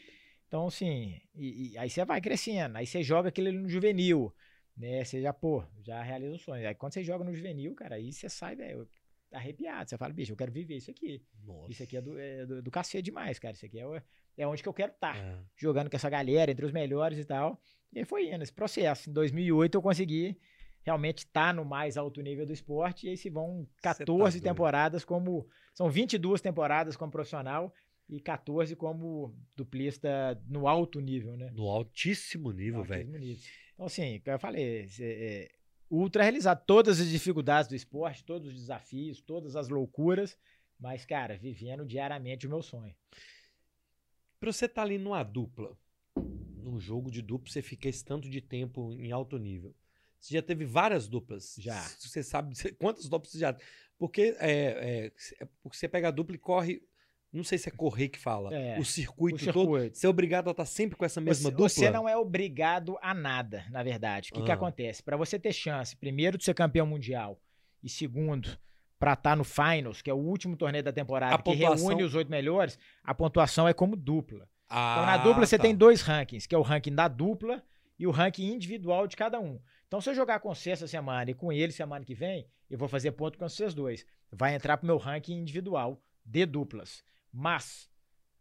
Então, assim, e, e, aí você vai crescendo, aí você joga aquele no juvenil, né? Você já, pô, já realiza o sonho. Aí quando você joga no juvenil, cara, aí você sai, velho, arrepiado. Você fala, bicho, eu quero viver isso aqui. Nossa. Isso aqui é do, é do, do cacete demais, cara. Isso aqui é, é onde que eu quero estar. Tá, é. Jogando com essa galera, entre os melhores e tal. E aí foi indo esse processo. Em 2008 eu consegui realmente estar tá no mais alto nível do esporte. E aí se vão 14 tá temporadas como... São 22 temporadas como profissional e 14 como duplista no alto nível, né? No altíssimo nível, velho. Então, assim, eu falei, é, ultra realizar todas as dificuldades do esporte, todos os desafios, todas as loucuras, mas, cara, vivendo diariamente o meu sonho. Pra você estar tá ali numa dupla, num jogo de dupla, você fica esse tanto de tempo em alto nível. Você já teve várias duplas. Já. Você sabe quantas duplas você já. Porque, é, é, porque você pega a dupla e corre não sei se é correr que fala. É, o, circuito o circuito todo. Você é obrigado a estar sempre com essa mesma você, dupla? Você não é obrigado a nada, na verdade. O que, ah. que acontece? Para você ter chance, primeiro, de ser campeão mundial e segundo, para estar tá no Finals, que é o último torneio da temporada, a que pontuação... reúne os oito melhores, a pontuação é como dupla. Então, na dupla você tá. tem dois rankings, que é o ranking da dupla e o ranking individual de cada um. Então, se eu jogar com você essa semana e com ele semana que vem, eu vou fazer ponto com vocês dois. Vai entrar pro meu ranking individual de duplas. Mas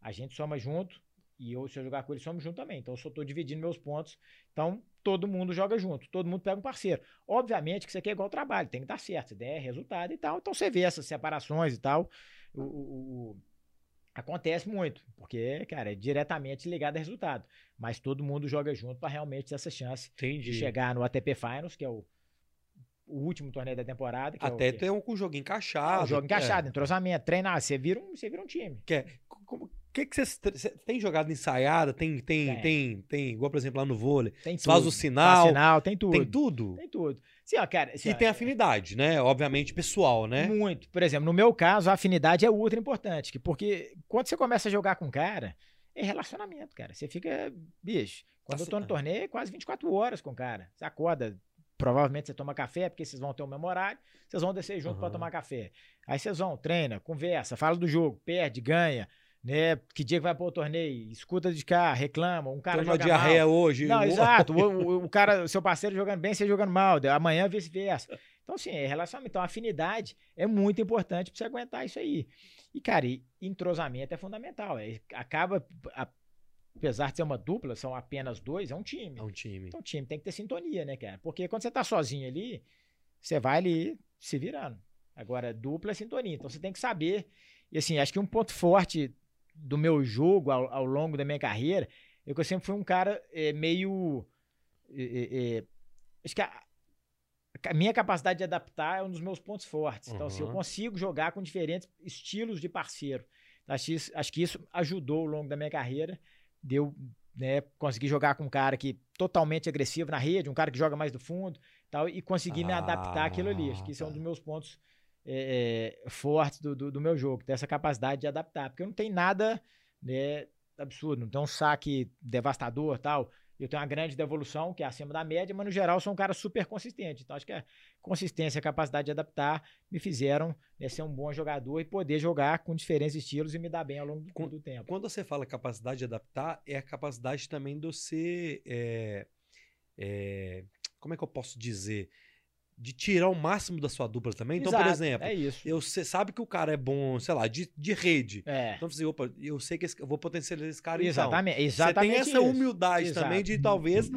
a gente soma junto e eu, se eu jogar com ele, somos junto também. Então, eu só tô dividindo meus pontos. Então, todo mundo joga junto, todo mundo pega um parceiro. Obviamente que isso aqui é igual trabalho, tem que dar certo, se der resultado e tal. Então, você vê essas separações e tal. o- o- o, Acontece muito, porque, cara, é diretamente ligado a resultado. Mas todo mundo joga junto para realmente ter essa chance Entendi. de chegar no ATP Finals, que é o, o último torneio da temporada. Que Até é o, ter um com o jogo encaixado. o jogo encaixado, é. entrosamento, treinar. Você vira um, você vira um time. Que é, como- que que você você tem jogado ensaiada? Tem, tem, Tem. tem, tem, igual por exemplo lá no vôlei. Tem tudo. faz o Faz sinal, sinal, tem tudo. tem tudo. Tem tudo. Sim, ó, cara. assim, E ó, tem afinidade, né? Obviamente pessoal, né? Muito. Por exemplo, no meu caso, a afinidade é ultra importante. que- Porque quando você começa a jogar com um cara, é relacionamento, cara. Você fica. Bicho, quando eu tô no torneio, é quase 24 horas com o cara. Você acorda. Provavelmente você toma café, porque vocês vão ter o mesmo horário, vocês vão descer junto pra Aham. tomar café. Aí vocês vão, treina, conversa, fala do jogo, perde, ganha, né? Que dia que vai pôr o torneio, escuta de cá, reclama, um cara Tem uma diarreia mal. hoje. Não, o- exato. O, o- cara, seu parceiro jogando bem, você jogando mal. Amanhã vice-versa. Então, assim, é relacionamento. Então, afinidade é muito importante pra você aguentar isso aí. E, cara, e entrosamento é fundamental. É, acaba, a- apesar de ser uma dupla, são apenas dois, é um time. É um time. Então, o time tem que ter sintonia, né, cara? Porque quando você tá sozinho ali, você vai ali se virando. Agora, dupla é sintonia. Então, você tem que saber. E, assim, acho que um ponto forte do meu jogo ao, ao longo da minha carreira é que eu sempre fui um cara é, meio. é, é, é, acho que a, a minha capacidade de adaptar é um dos meus pontos fortes. Então, assim, eu Uhum. consigo jogar com diferentes estilos de parceiro. Acho, acho que isso ajudou ao longo da minha carreira de eu né, conseguir jogar com um cara que totalmente agressivo na rede, um cara que joga mais do fundo tal, e conseguir me adaptar àquilo ali. Acho que isso é um Ah, dos tá. meus pontos é, é, fortes do, do, do meu jogo, ter essa capacidade de adaptar. Porque eu não tenho nada né, absurdo, não tenho um saque devastador tal. Eu tenho uma grande devolução, que é acima da média, mas no geral eu sou um cara super consistente. Então acho que a consistência e a capacidade de adaptar me fizeram né, ser um bom jogador e poder jogar com diferentes estilos e me dar bem ao longo do, do tempo. Quando você fala capacidade de adaptar, é a capacidade também de você. é, é, como é que eu posso dizer? De tirar o máximo da sua dupla também. Então, por Exato, exemplo, É eu, você sabe que o cara é bom, sei lá, de, de rede. É. Então, você, opa, eu sei que esse- eu vou potencializar esse cara então. Exatamente, Você exatamente. tem essa isso. humildade Exato. também de talvez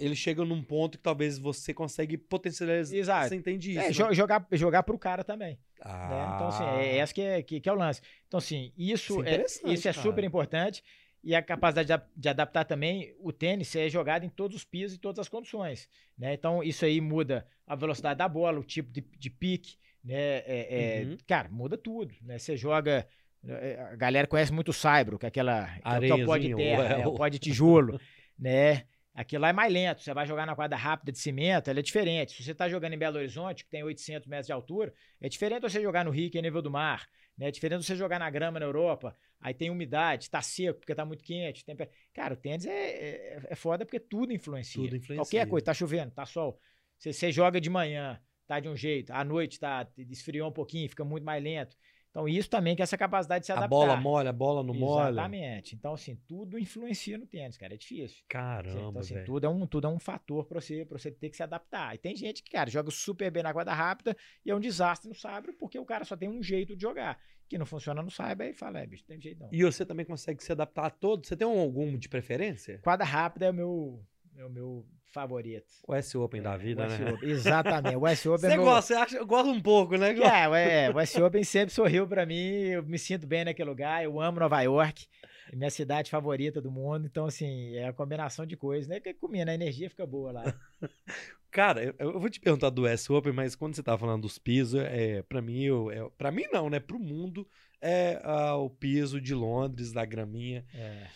ele chega num ponto que talvez você consegue potencializar. Exato. Você entende isso? É, né? jo- jogar, jogar pro cara também. né? Ah, Então, assim, é essa que é, que, que é o lance. Então, assim, isso, Isso é é, isso é super importante. E a capacidade de, adaptar também, o tênis é jogado em todos os pisos e todas as condições. Né? Então, isso aí muda a velocidade da bola, o tipo de, de pique. Né? É- é- Uhum. Cara, muda tudo. Né? Você joga. é, A galera conhece muito o Saibro, que é aquela. Que é o- que é o pó de Areiazinho, terra, é né? o- pó de tijolo. né? Aquilo lá é mais lento. Você vai jogar na quadra rápida de cimento, ela é diferente. Se você está jogando em Belo Horizonte, que tem 800 metros de altura, é diferente você jogar no Rio, que é nível do mar. Né? Diferente de você jogar na grama na Europa. Aí tem umidade, tá seco porque tá muito quente. Tem... Cara, o tênis é, é, é foda porque tudo influencia. Tudo influencia. Qualquer coisa, tá chovendo, tá sol. Você, você joga de manhã, tá de um jeito. À noite tá, esfriou um pouquinho, fica muito mais lento. Então, isso também que é essa capacidade de se A adaptar. bola molha, a bola não molha. Exatamente. Então, assim, tudo influencia no tênis, cara. É difícil. Caramba, então, assim, tudo é, um, tudo é um fator pra você, pra você ter que se adaptar. E tem gente que, cara, joga super bem na quadra rápida e é um desastre no sabre porque o cara só tem um jeito de jogar. Que não funciona no sabre, aí fala, é, bicho, não tem jeito não. E você também consegue se adaptar a todos? Você tem um- algum de preferência? Quadra rápida é o meu, é o meu favorito. O S Open da É, vida, o US né? Open. Exatamente. O S Open é Você meu... gosta, você acha, eu gosto um pouco, né? É, ué, o S Open sempre sorriu pra mim, eu me sinto bem naquele lugar, eu amo Nova York, é minha cidade favorita do mundo, então assim, é a combinação de coisas, né? Que comendo, a energia fica boa lá. Cara, eu, vou te perguntar do S Open, mas quando você tá falando dos pisos, é, pra mim, eu, é, pra mim não, né? Pro mundo, é ah, o piso de Londres, da graminha. É.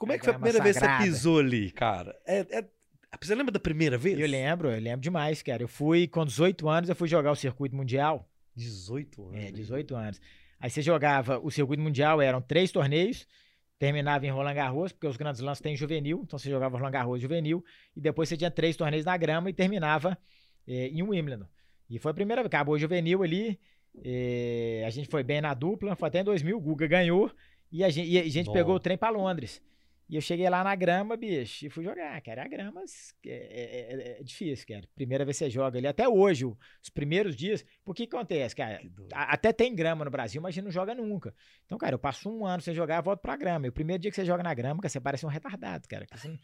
Como é que foi a primeira vez que você sagrada. pisou ali, cara? É, é- você lembra da primeira vez? Eu lembro, eu lembro demais, cara. Eu fui, com 18 anos, eu fui jogar o circuito mundial. 18 anos. É, 18 anos. Aí você jogava, o circuito mundial eram três torneios, terminava em Roland Garros, porque os grandes lances têm juvenil, então você jogava Roland Garros juvenil, e depois você tinha três torneios na grama e terminava eh, em Wimbledon. E foi a primeira vez, acabou o juvenil ali, eh, a gente foi bem na dupla, foi até em 2000, o Guga ganhou, e a gente, e a gente pegou o trem para Londres. E eu cheguei lá na grama, bicho, e fui jogar, cara. A grama é, é, é, é difícil, cara. Primeira vez que você joga ali, até hoje, os primeiros dias. Por que, acontece, cara? Até tem grama no Brasil, mas a gente não joga nunca. Então, cara, eu passo um ano sem jogar, volto pra grama. E o primeiro dia que você joga na grama, cara, você parece um retardado, cara. Não...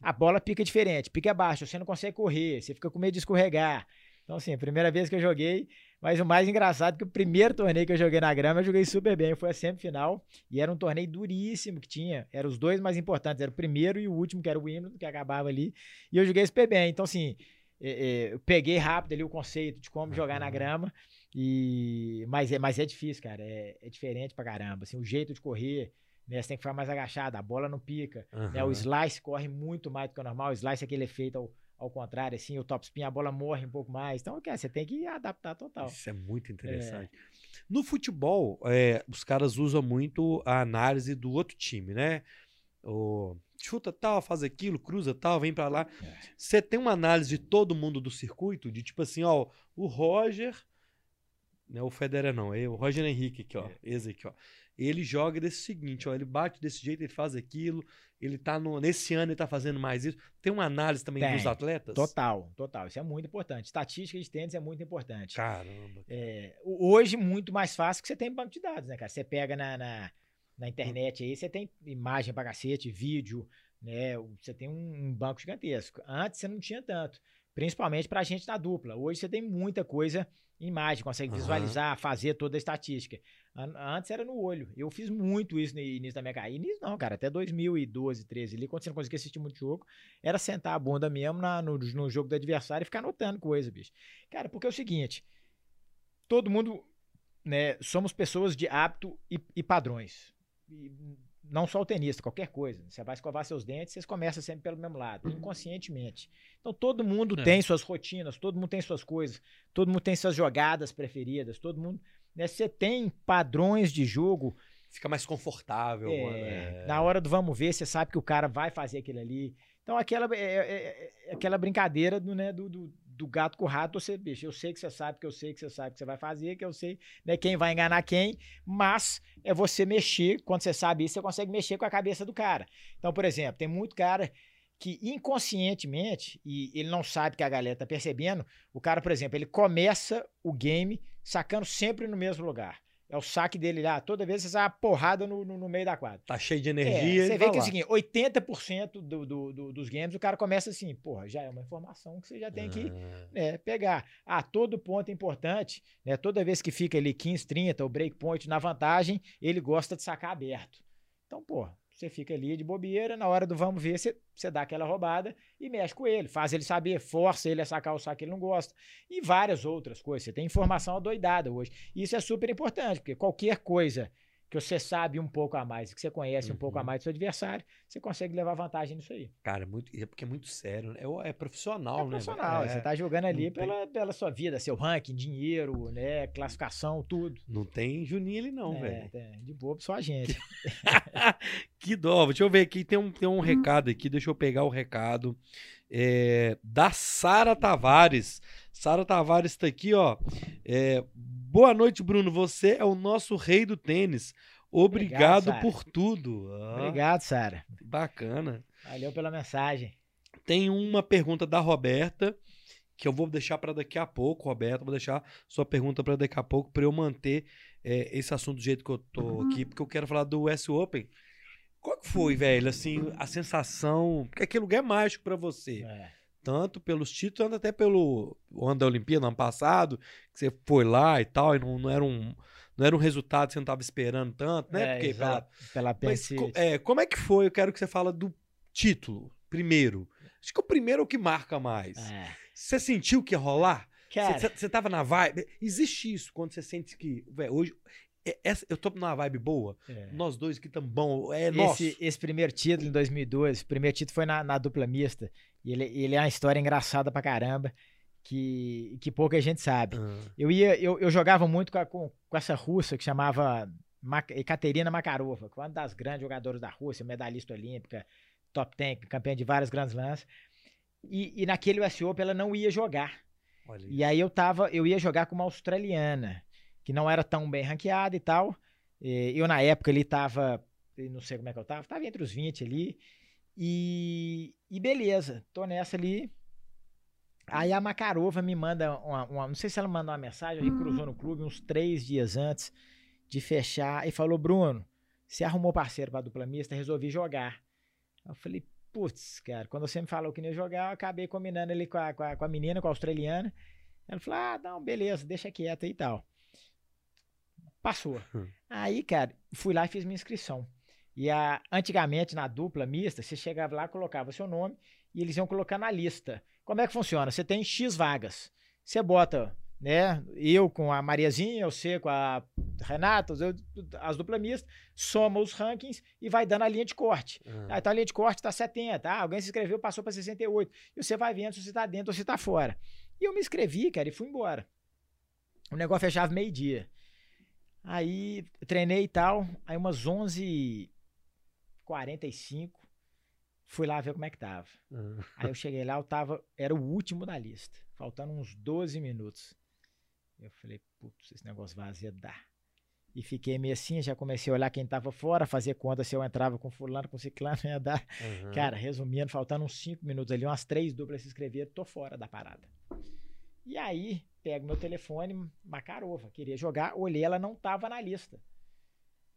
a bola pica diferente, pica abaixo, você não consegue correr, você fica com medo de escorregar. Então, assim, a primeira vez que eu joguei, mas o mais engraçado é que o primeiro torneio que eu joguei na grama, eu joguei super bem. Foi a semifinal. E era um torneio duríssimo que tinha. Eram os dois mais importantes. Era o primeiro e o último, que era o Wimbledon, que acabava ali. E eu joguei super bem. Então, assim, é, é, eu peguei rápido ali o conceito de como jogar na grama. E... Mas, é, mas é difícil, cara. É, é diferente pra caramba. Assim, o jeito de correr. Né, você tem que ficar mais agachado, a bola não pica. Uhum. Né, o slice corre muito mais do que o normal. O slice é aquele efeito ao, ao contrário, assim, o topspin, a bola morre um pouco mais. Então, okay, você tem que adaptar total. Isso é muito interessante. É. No futebol, é, os caras usam muito a análise do outro time, né? O chuta tal, faz aquilo, cruza tal, vem para lá. É. Você tem uma análise de todo mundo do circuito, de tipo assim, ó, o Roger, não é o Federer não, é o Roger Henrique aqui, ó, é. esse aqui, ó. Ele joga desse seguinte, ó, ele bate desse jeito, ele faz aquilo, ele tá no, nesse ano ele tá fazendo mais isso. Tem uma análise também Tem. dos atletas? Total, total. Isso é muito importante. Estatística de tênis é muito importante. Caramba. É, hoje, muito mais fácil que você tem banco de dados, né, cara? Você pega na, na, na internet aí, você tem imagem pra cacete, vídeo, né? Você tem um, um banco gigantesco. Antes você não tinha tanto. Principalmente pra gente na dupla. Hoje você tem muita coisa imagem, consegue visualizar, uhum. fazer toda a estatística. Antes era no olho. Eu fiz muito isso no início da minha carreira. Início não, cara, até 2012, 13 ali, quando você não conseguia assistir muito jogo, era sentar a bunda mesmo na, no, no jogo do adversário e ficar anotando coisa, bicho. Cara, porque é o seguinte, todo mundo, né, somos pessoas de hábito e, e padrões. E não só o tenista, qualquer coisa. Você vai escovar seus dentes, você começa sempre pelo mesmo lado, inconscientemente. Então todo mundo é. tem suas rotinas, todo mundo tem suas coisas, todo mundo tem suas jogadas preferidas, todo mundo né? Você tem padrões de jogo. Fica mais confortável. É, né? Na hora do vamos ver, você sabe que o cara vai fazer aquilo ali. Então, aquela, é, é, é aquela brincadeira do, né, do, do, do, gato com o rato, você, bicho, eu sei que você sabe, que eu sei que você sabe que você vai fazer, que eu sei né, quem vai enganar quem, mas é você mexer, quando você sabe isso, você consegue mexer com a cabeça do cara. Então, por exemplo, tem muito cara que inconscientemente, e ele não sabe que a galera tá percebendo, o cara, por exemplo, ele começa o game sacando sempre no mesmo lugar. É o saque dele lá, toda vez você sai uma porrada no, no, no, meio da quadra. Tá cheio de energia. É, você vê que é o seguinte: 80% do, do, do, dos games o cara começa assim, porra, já é uma informação que você já tem ah. que né, pegar. Ah, todo ponto é importante, né? Toda vez que fica ali 15, 30, o breakpoint na vantagem, ele gosta de sacar aberto. Então, porra, você fica ali de bobeira, na hora do vamos ver, você, você dá aquela roubada e mexe com ele, faz ele saber, força ele a sacar o saco que ele não gosta. E várias outras coisas. Você tem informação adoidada hoje. Isso é super importante, porque qualquer coisa que você sabe um pouco a mais, que você conhece uhum. um pouco a uhum. mais do seu adversário, você consegue levar vantagem nisso aí. Cara, é muito, é porque é muito sério, né? é, é profissional, é né? Profissional, é, você tá jogando ali pela, pela sua vida, seu ranking, dinheiro, né, classificação, tudo. Não tem Juninho ali não, é, velho. de bobo só a gente. que dó, deixa eu ver aqui, tem um, tem um recado aqui, deixa eu pegar o recado é, da Sara Tavares. Sara Tavares está aqui, ó. É, Boa noite, Bruno. Você é o nosso rei do tênis. Obrigado, Obrigado por tudo. Ah, Obrigado, Sara. Bacana. Valeu pela mensagem. Tem uma pergunta da Roberta que eu vou deixar para daqui a pouco, Roberta. Vou deixar sua pergunta para daqui a pouco para eu manter é, esse assunto do jeito que eu tô uhum. aqui, porque eu quero falar do US Open. Qual que foi, velho? Assim, a sensação. Porque aquele lugar é mágico para você. É tanto pelos títulos, até pelo ano da Olimpíada, ano passado, que você foi lá e tal, e não, não era um não era um resultado que você não estava esperando tanto, né? É, Porque exato, pela, pela Mas, é, como é que foi? Eu quero que você fala do título primeiro. Acho que o primeiro é o que marca mais. É. Você sentiu que ia rolar? Você, você tava na vibe? Existe isso quando você sente que, véio, hoje essa, eu tô numa vibe boa. É. Nós dois que estamos bom. É esse, nosso. esse primeiro título em 2012, o primeiro título foi na, na dupla mista. E ele, ele é uma história engraçada pra caramba, que, que pouca gente sabe. Uhum. Eu ia, eu, eu jogava muito com, a, com, com, essa russa que chamava Ekaterina Makarova, que é uma das grandes jogadoras da Rússia, medalhista olímpica, top 10, campeã de várias grandes lãs. E, e naquele US Open ela não ia jogar. Olha e isso. aí eu tava, eu ia jogar com uma australiana, que não era tão bem ranqueada e tal. Eu, na época, ele tava não sei como é que eu tava, tava entre os 20 ali. E, e beleza, tô nessa ali. Aí a Makarova me manda uma, uma, Não sei se ela mandou uma mensagem, gente cruzou no clube uns três dias antes de fechar e falou: Bruno, você arrumou parceiro pra dupla mista, resolvi jogar. Eu falei: putz, cara, quando você me falou que não ia jogar, eu acabei combinando ali com a, com a, com a menina, com a australiana. Ela falou: ah, não, beleza, deixa quieto e tal. Passou. Aí, cara, fui lá e fiz minha inscrição. E a, antigamente, na dupla mista, você chegava lá, colocava seu nome e eles iam colocar na lista. Como é que funciona? Você tem X vagas. Você bota, né? Eu com a Mariazinha, você com a Renata, eu, as duplas mistas, soma os rankings e vai dando a linha de corte. Uhum. Ah, então a linha de corte está 70. Ah, alguém se inscreveu, passou para 68. E você vai vendo se você está dentro ou se está fora. E eu me inscrevi, cara, e fui embora. O negócio fechava meio-dia. Aí treinei e tal. Aí umas 11h45, fui lá ver como é que tava. Uhum. Aí eu cheguei lá, eu tava, era o último da lista, faltando uns 12 minutos. Eu falei, putz, esse negócio vai azedar. E fiquei meio assim, já comecei a olhar quem tava fora, fazer conta se eu entrava com fulano, com ciclano, ia dar. Uhum. Cara, resumindo, faltando uns 5 minutos ali, umas três duplas se inscreveram, tô fora da parada. E aí, pego meu telefone, Macarova, queria jogar, olhei, ela não tava na lista.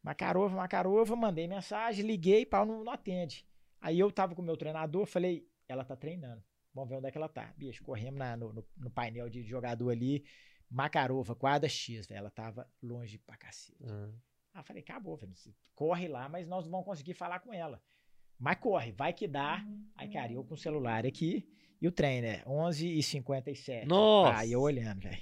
Macarova, Macarova, mandei mensagem, liguei, pau, não, não atende. Aí eu tava com o meu treinador, falei, ela tá treinando. Vamos ver onde é que ela tá. Bicho, corremos na, no, no, no, painel de jogador ali, Macarova, quadra X, velho. Ela tava longe pra cacete. Uhum. Aí eu falei, acabou, velho. Corre lá, mas nós não vamos conseguir falar com ela. Mas corre, vai que dá. Aí, cara, eu com o celular aqui, e o trem, né? 11h57. Nossa! Aí eu olhando, velho.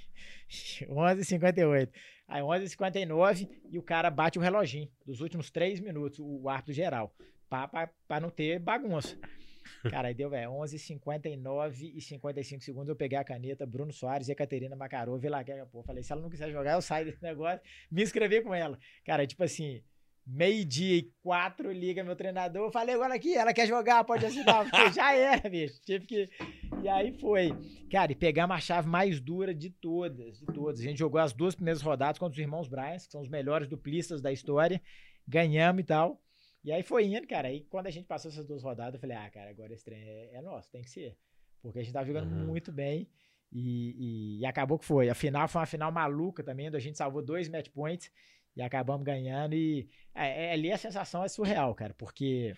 11h58. Aí 11h59 e o cara bate o reloginho dos últimos três minutos, o árbitro geral, pra não ter bagunça. Cara, aí deu, velho, 11h59 e 55 segundos. Eu peguei a caneta, Bruno Soares e a Caterina Makarov, e larguei a porra. Falei, se ela não quiser jogar, eu saio desse negócio, me inscrever com ela. Cara, tipo assim, meio-dia e quatro, liga meu treinador. Eu falei, agora aqui, ela quer jogar, pode assinar. Falei, já era, bicho. Tive que. E aí foi. Cara, e pegamos a chave mais dura de todas, de todas. A gente jogou as duas primeiras rodadas contra os irmãos Bryans, que são os melhores duplistas da história. Ganhamos e tal. E aí foi indo, cara. Aí quando a gente passou essas duas rodadas, eu falei, ah, cara, agora esse trem é, é nosso, tem que ser. Porque a gente tava jogando uhum. muito bem. E, e, e, acabou que foi. A final foi uma final maluca também, onde a gente salvou dois match points. E acabamos ganhando. E é, é, ali a sensação é surreal, cara, porque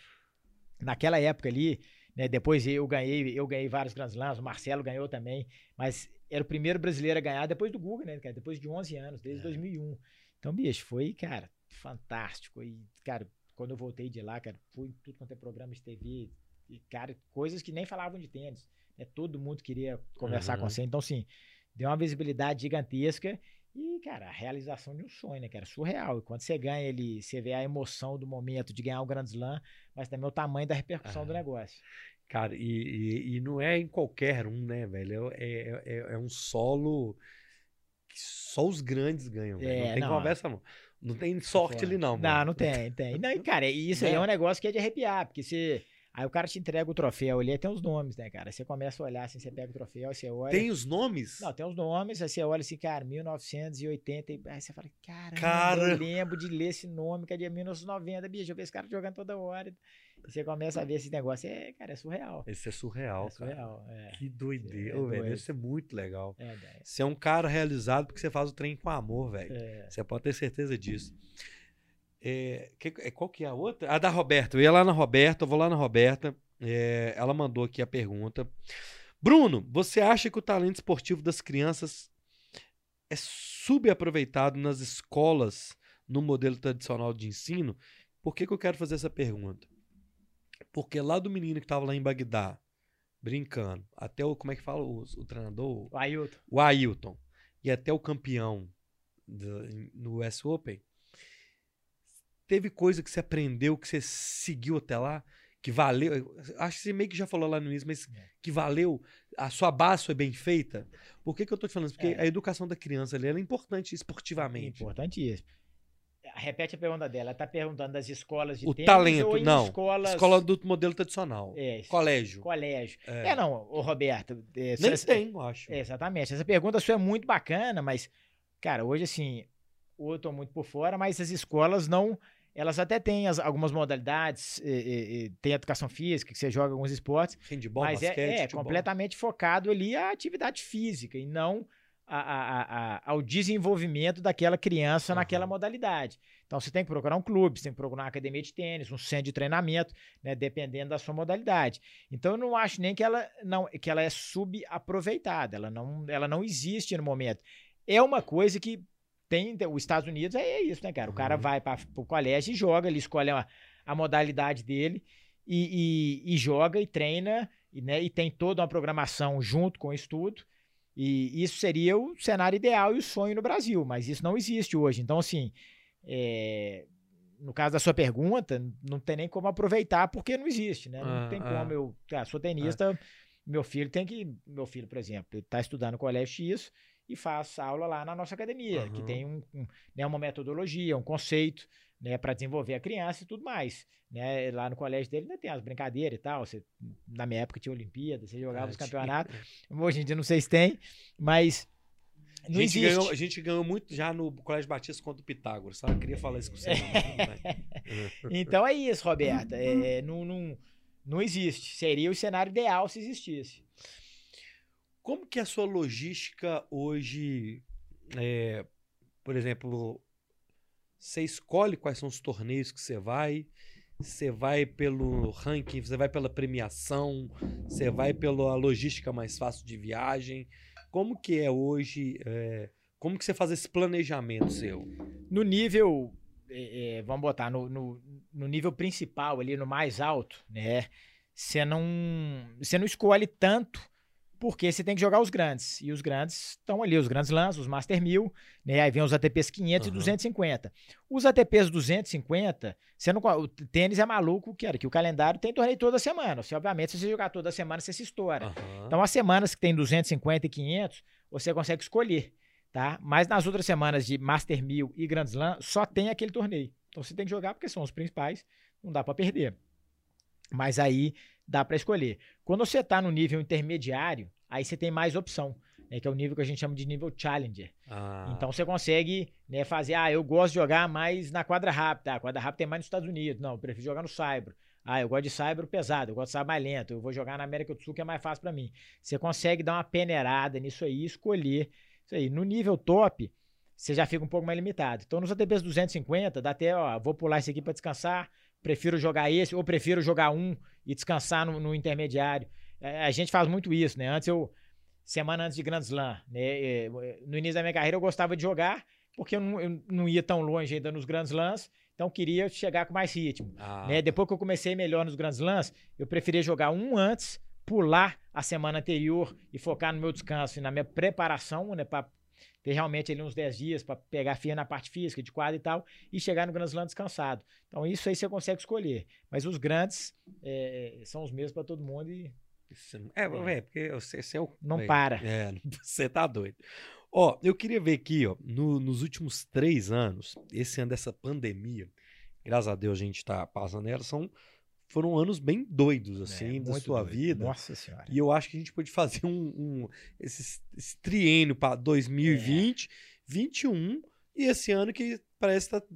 naquela época ali, né, depois eu ganhei, eu ganhei vários Grand Slams, o Marcelo ganhou também, mas era o primeiro brasileiro a ganhar depois do Google, né, cara, depois de 11 anos, desde é. 2001. Então, bicho, foi, cara, fantástico. E, cara, quando eu voltei de lá, cara, fui tudo quanto é programa de TV, e, cara, coisas que nem falavam de tênis. Né, todo mundo queria conversar uhum. com você. Então, assim, deu uma visibilidade gigantesca e, cara, a realização de um sonho, né, cara? Surreal. E quando você ganha ele, você vê a emoção do momento de ganhar o Grand Slam, mas também o tamanho da repercussão do negócio. Cara, e, e, e, não é em qualquer um, né, velho? É, é, é, é um solo que só os grandes ganham. É, não tem não, conversa, não. Não tem sorte ali, não. Mano. Não, não tem, tem. Não, e, cara, isso aí é um negócio que é de arrepiar, porque você Aí o cara te entrega o troféu ali, tem os nomes, né, cara? Você começa a olhar assim, você pega o troféu, você olha. Tem os nomes? Não, tem os nomes, aí você olha assim, cara, 1980. Aí você fala, cara, cara... eu lembro de ler esse nome, que é de 1990, bicho, eu vejo esse cara jogando toda hora. E você começa a ver esse negócio, é, cara, é surreal. Esse é surreal, é surreal, cara. É. Que doideira, é velho. Deve ser muito legal. É, você é um cara realizado porque você faz o trem com amor, velho. É. Você pode ter certeza disso. É, que, é, qual que é a outra? A da Roberta. Eu ia lá na Roberta, eu vou lá na Roberta. É, ela mandou aqui a pergunta. Bruno, você acha que o talento esportivo das crianças é subaproveitado nas escolas no modelo tradicional de ensino? Por que, que eu quero fazer essa pergunta? Porque lá do menino que estava lá em Bagdá, brincando, até o, como é que fala o, o treinador? O Ailton. O Ailton. E até o campeão do, no US Open, Teve coisa que você aprendeu, que você seguiu até lá, que valeu. Acho que você meio que já falou lá no início, mas é. que valeu. A sua base foi bem feita. Por que, que eu tô te falando isso? Porque é. a educação da criança ali é importante esportivamente. Importantíssimo. Repete a pergunta dela. Ela está perguntando das escolas de o talento, não. Escolas... Escola do modelo tradicional. É, colégio. Colégio. É, é não, o Roberto. É, Nem essa, tem, eu acho. É, exatamente. Essa pergunta sua é muito bacana, mas, cara, hoje assim, eu estou muito por fora, mas as escolas não elas até têm as- algumas modalidades, eh, eh, tem educação física, que você joga alguns esportes, Handball, mas é- basquete, é, futebol. completamente focado ali à atividade física e não a- a- a- a- ao desenvolvimento daquela criança naquela Aham. modalidade. Então você tem que procurar um clube, você tem que procurar uma academia de tênis, um centro de treinamento, né, dependendo da sua modalidade. Então eu não acho nem que ela não que ela é subaproveitada, ela não, ela não existe no momento. É uma coisa que tem os Estados Unidos é isso, né, cara? O cara Uhum. vai para o colégio e joga, ele escolhe a, a modalidade dele e, e- e joga e treina e, né, e tem toda uma programação junto com o estudo. E isso seria o cenário ideal e o sonho no Brasil, mas isso não existe hoje. Então, assim, é, no caso da sua pergunta, não tem nem como aproveitar porque não existe, né? Não Ah, tem ah. como eu. Ah, sou tenista, meu filho tem que. Meu filho, por exemplo, ele está estudando no colégio X e faz aula lá na nossa academia, que Aham. tem um, um, né, uma metodologia, um conceito, né, para desenvolver a criança e tudo mais. Né? Lá no colégio dele ainda tem as brincadeiras e tal. Você, na minha época tinha Olimpíada, você jogava É, os tinha- campeonatos. Hoje em dia não sei se tem, mas A não gente, existe. ganhou, a gente ganhou muito já no Colégio Batista contra o Pitágoras, sabe? Eu queria falar isso com você. Então é isso, Roberta. É, não, não, não existe. Seria o cenário ideal se existisse. Como que é a sua logística hoje? é, por exemplo, você escolhe quais são os torneios que você vai? Você vai pelo ranking, você vai pela premiação, você vai pela logística mais fácil de viagem. Como que é hoje? é, como que você faz esse planejamento seu? No nível, é, é, vamos botar, no, no, no nível principal, ali no mais alto, né? Você não, você não escolhe tanto porque você tem que jogar os grandes. E os grandes estão ali, os grandes lãs, os Master 1000, né? Aí vem os ATPs 500 Aham. e 250. Os ATPs 250, você não, o tênis é maluco, que era que o calendário tem torneio toda semana. Você, obviamente, se você jogar toda semana, você se estoura. Aham. Então, as semanas que tem 250 e 500, você consegue escolher, tá? Mas nas outras semanas de Master 1000 e Grand Slam, só tem aquele torneio. Então, você tem que jogar porque são os principais, não dá pra perder. Mas aí dá pra escolher. Quando você tá no nível intermediário, aí você tem mais opção, né? Que é o nível que a gente chama de nível Challenger. Ah, Então você consegue né, fazer, ah, eu gosto de jogar mais na quadra rápida. Ah, a quadra rápida tem mais nos Estados Unidos. Não, eu prefiro jogar no Saibro. Ah, eu gosto de Saibro pesado, eu gosto de Saibro mais lento. Eu vou jogar na América do Sul que é mais fácil pra mim. Você consegue dar uma peneirada nisso aí, escolher isso aí. No nível top, você já fica um pouco mais limitado. Então nos ATPs 250, dá até, ó, vou pular esse aqui pra descansar, prefiro jogar esse, ou prefiro jogar um e descansar no, no intermediário. É, A gente faz muito isso, né? Antes eu, semana antes de Grand Slam, né? é, No início da minha carreira eu gostava de jogar, porque eu não, eu não ia tão longe ainda nos Grand Slams, então eu queria chegar com mais ritmo. ah, né? Depois que eu comecei melhor nos Grand Slams, eu preferia jogar um antes, pular a semana anterior e focar no meu descanso e na minha preparação, né? Pra ter realmente ali uns 10 dias para pegar firme na parte física, de quadra e tal, e chegar no Grand Slam descansado. Então isso aí você consegue escolher. Mas os grandes é, são os mesmos para todo mundo e É, É. é, porque você, você é o. Não é, para. É, você tá doido. Ó, eu queria ver aqui, ó, no- nos últimos três anos, esse ano dessa pandemia, graças a Deus a gente tá passando ela, são, foram anos bem doidos, assim, É, da sua doido. vida. Nossa senhora. E eu acho que a gente pode fazer um, um- esse, esse triênio para 2020, 21 e esse ano que parece que tá,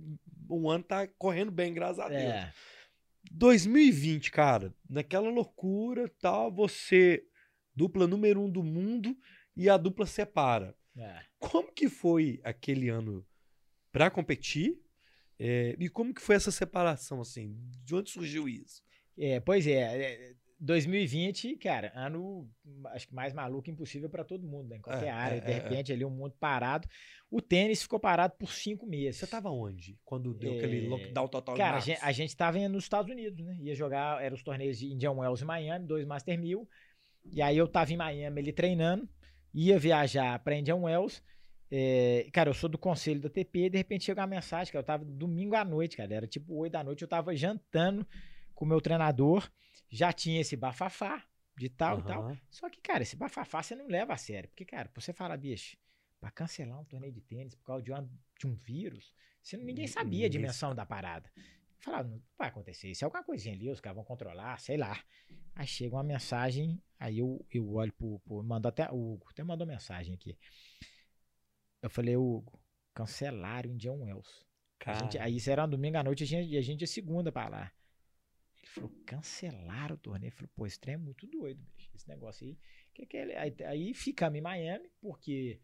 um ano tá correndo bem, graças a Deus. É. 2020, cara, naquela loucura, tal, você dupla número um do mundo e a dupla separa. É. Como que foi aquele ano pra competir? É, e como que foi essa separação, assim? De onde surgiu isso? É, pois é, é, 2020, cara, ano acho que mais maluco impossível para todo mundo, né? em qualquer É, área. é, de é, repente, ali um mundo parado. O tênis ficou parado por cinco meses. Você tava onde? Quando deu aquele É, lockdown total Cara, a gente, a gente tava indo nos Estados Unidos, né? Ia jogar, eram os torneios de Indian Wells e Miami, dois Master 1000. E aí eu tava em Miami ali treinando, ia viajar pra Indian Wells. É, cara, eu sou do conselho da TP e de repente chegou uma mensagem, cara, eu tava domingo à noite, cara, era tipo 8 da noite, eu tava jantando com o meu treinador, já tinha esse bafafá de tal e tal. Só que, cara, esse bafafá você não leva a sério. Porque, cara, você falar, bicho, pra cancelar um torneio de tênis por causa de, uma- de um vírus, você, ninguém sabia a dimensão da parada. Falava, não vai acontecer isso, é alguma coisinha ali, os caras vão controlar, sei lá. Aí chega uma mensagem, aí eu, eu olho pro, pro. Mandou até. O Hugo até mandou mensagem aqui. Eu falei, Hugo, cancelaram o Indian Wells. A gente, Cara, aí isso era um domingo à noite a gente, a gente ia segunda pra lá. Ele falou, cancelaram o torneio. Ele falou, pô, esse trem é muito doido, bicho. Esse negócio aí. Que que é? aí, aí ficamos em Miami, porque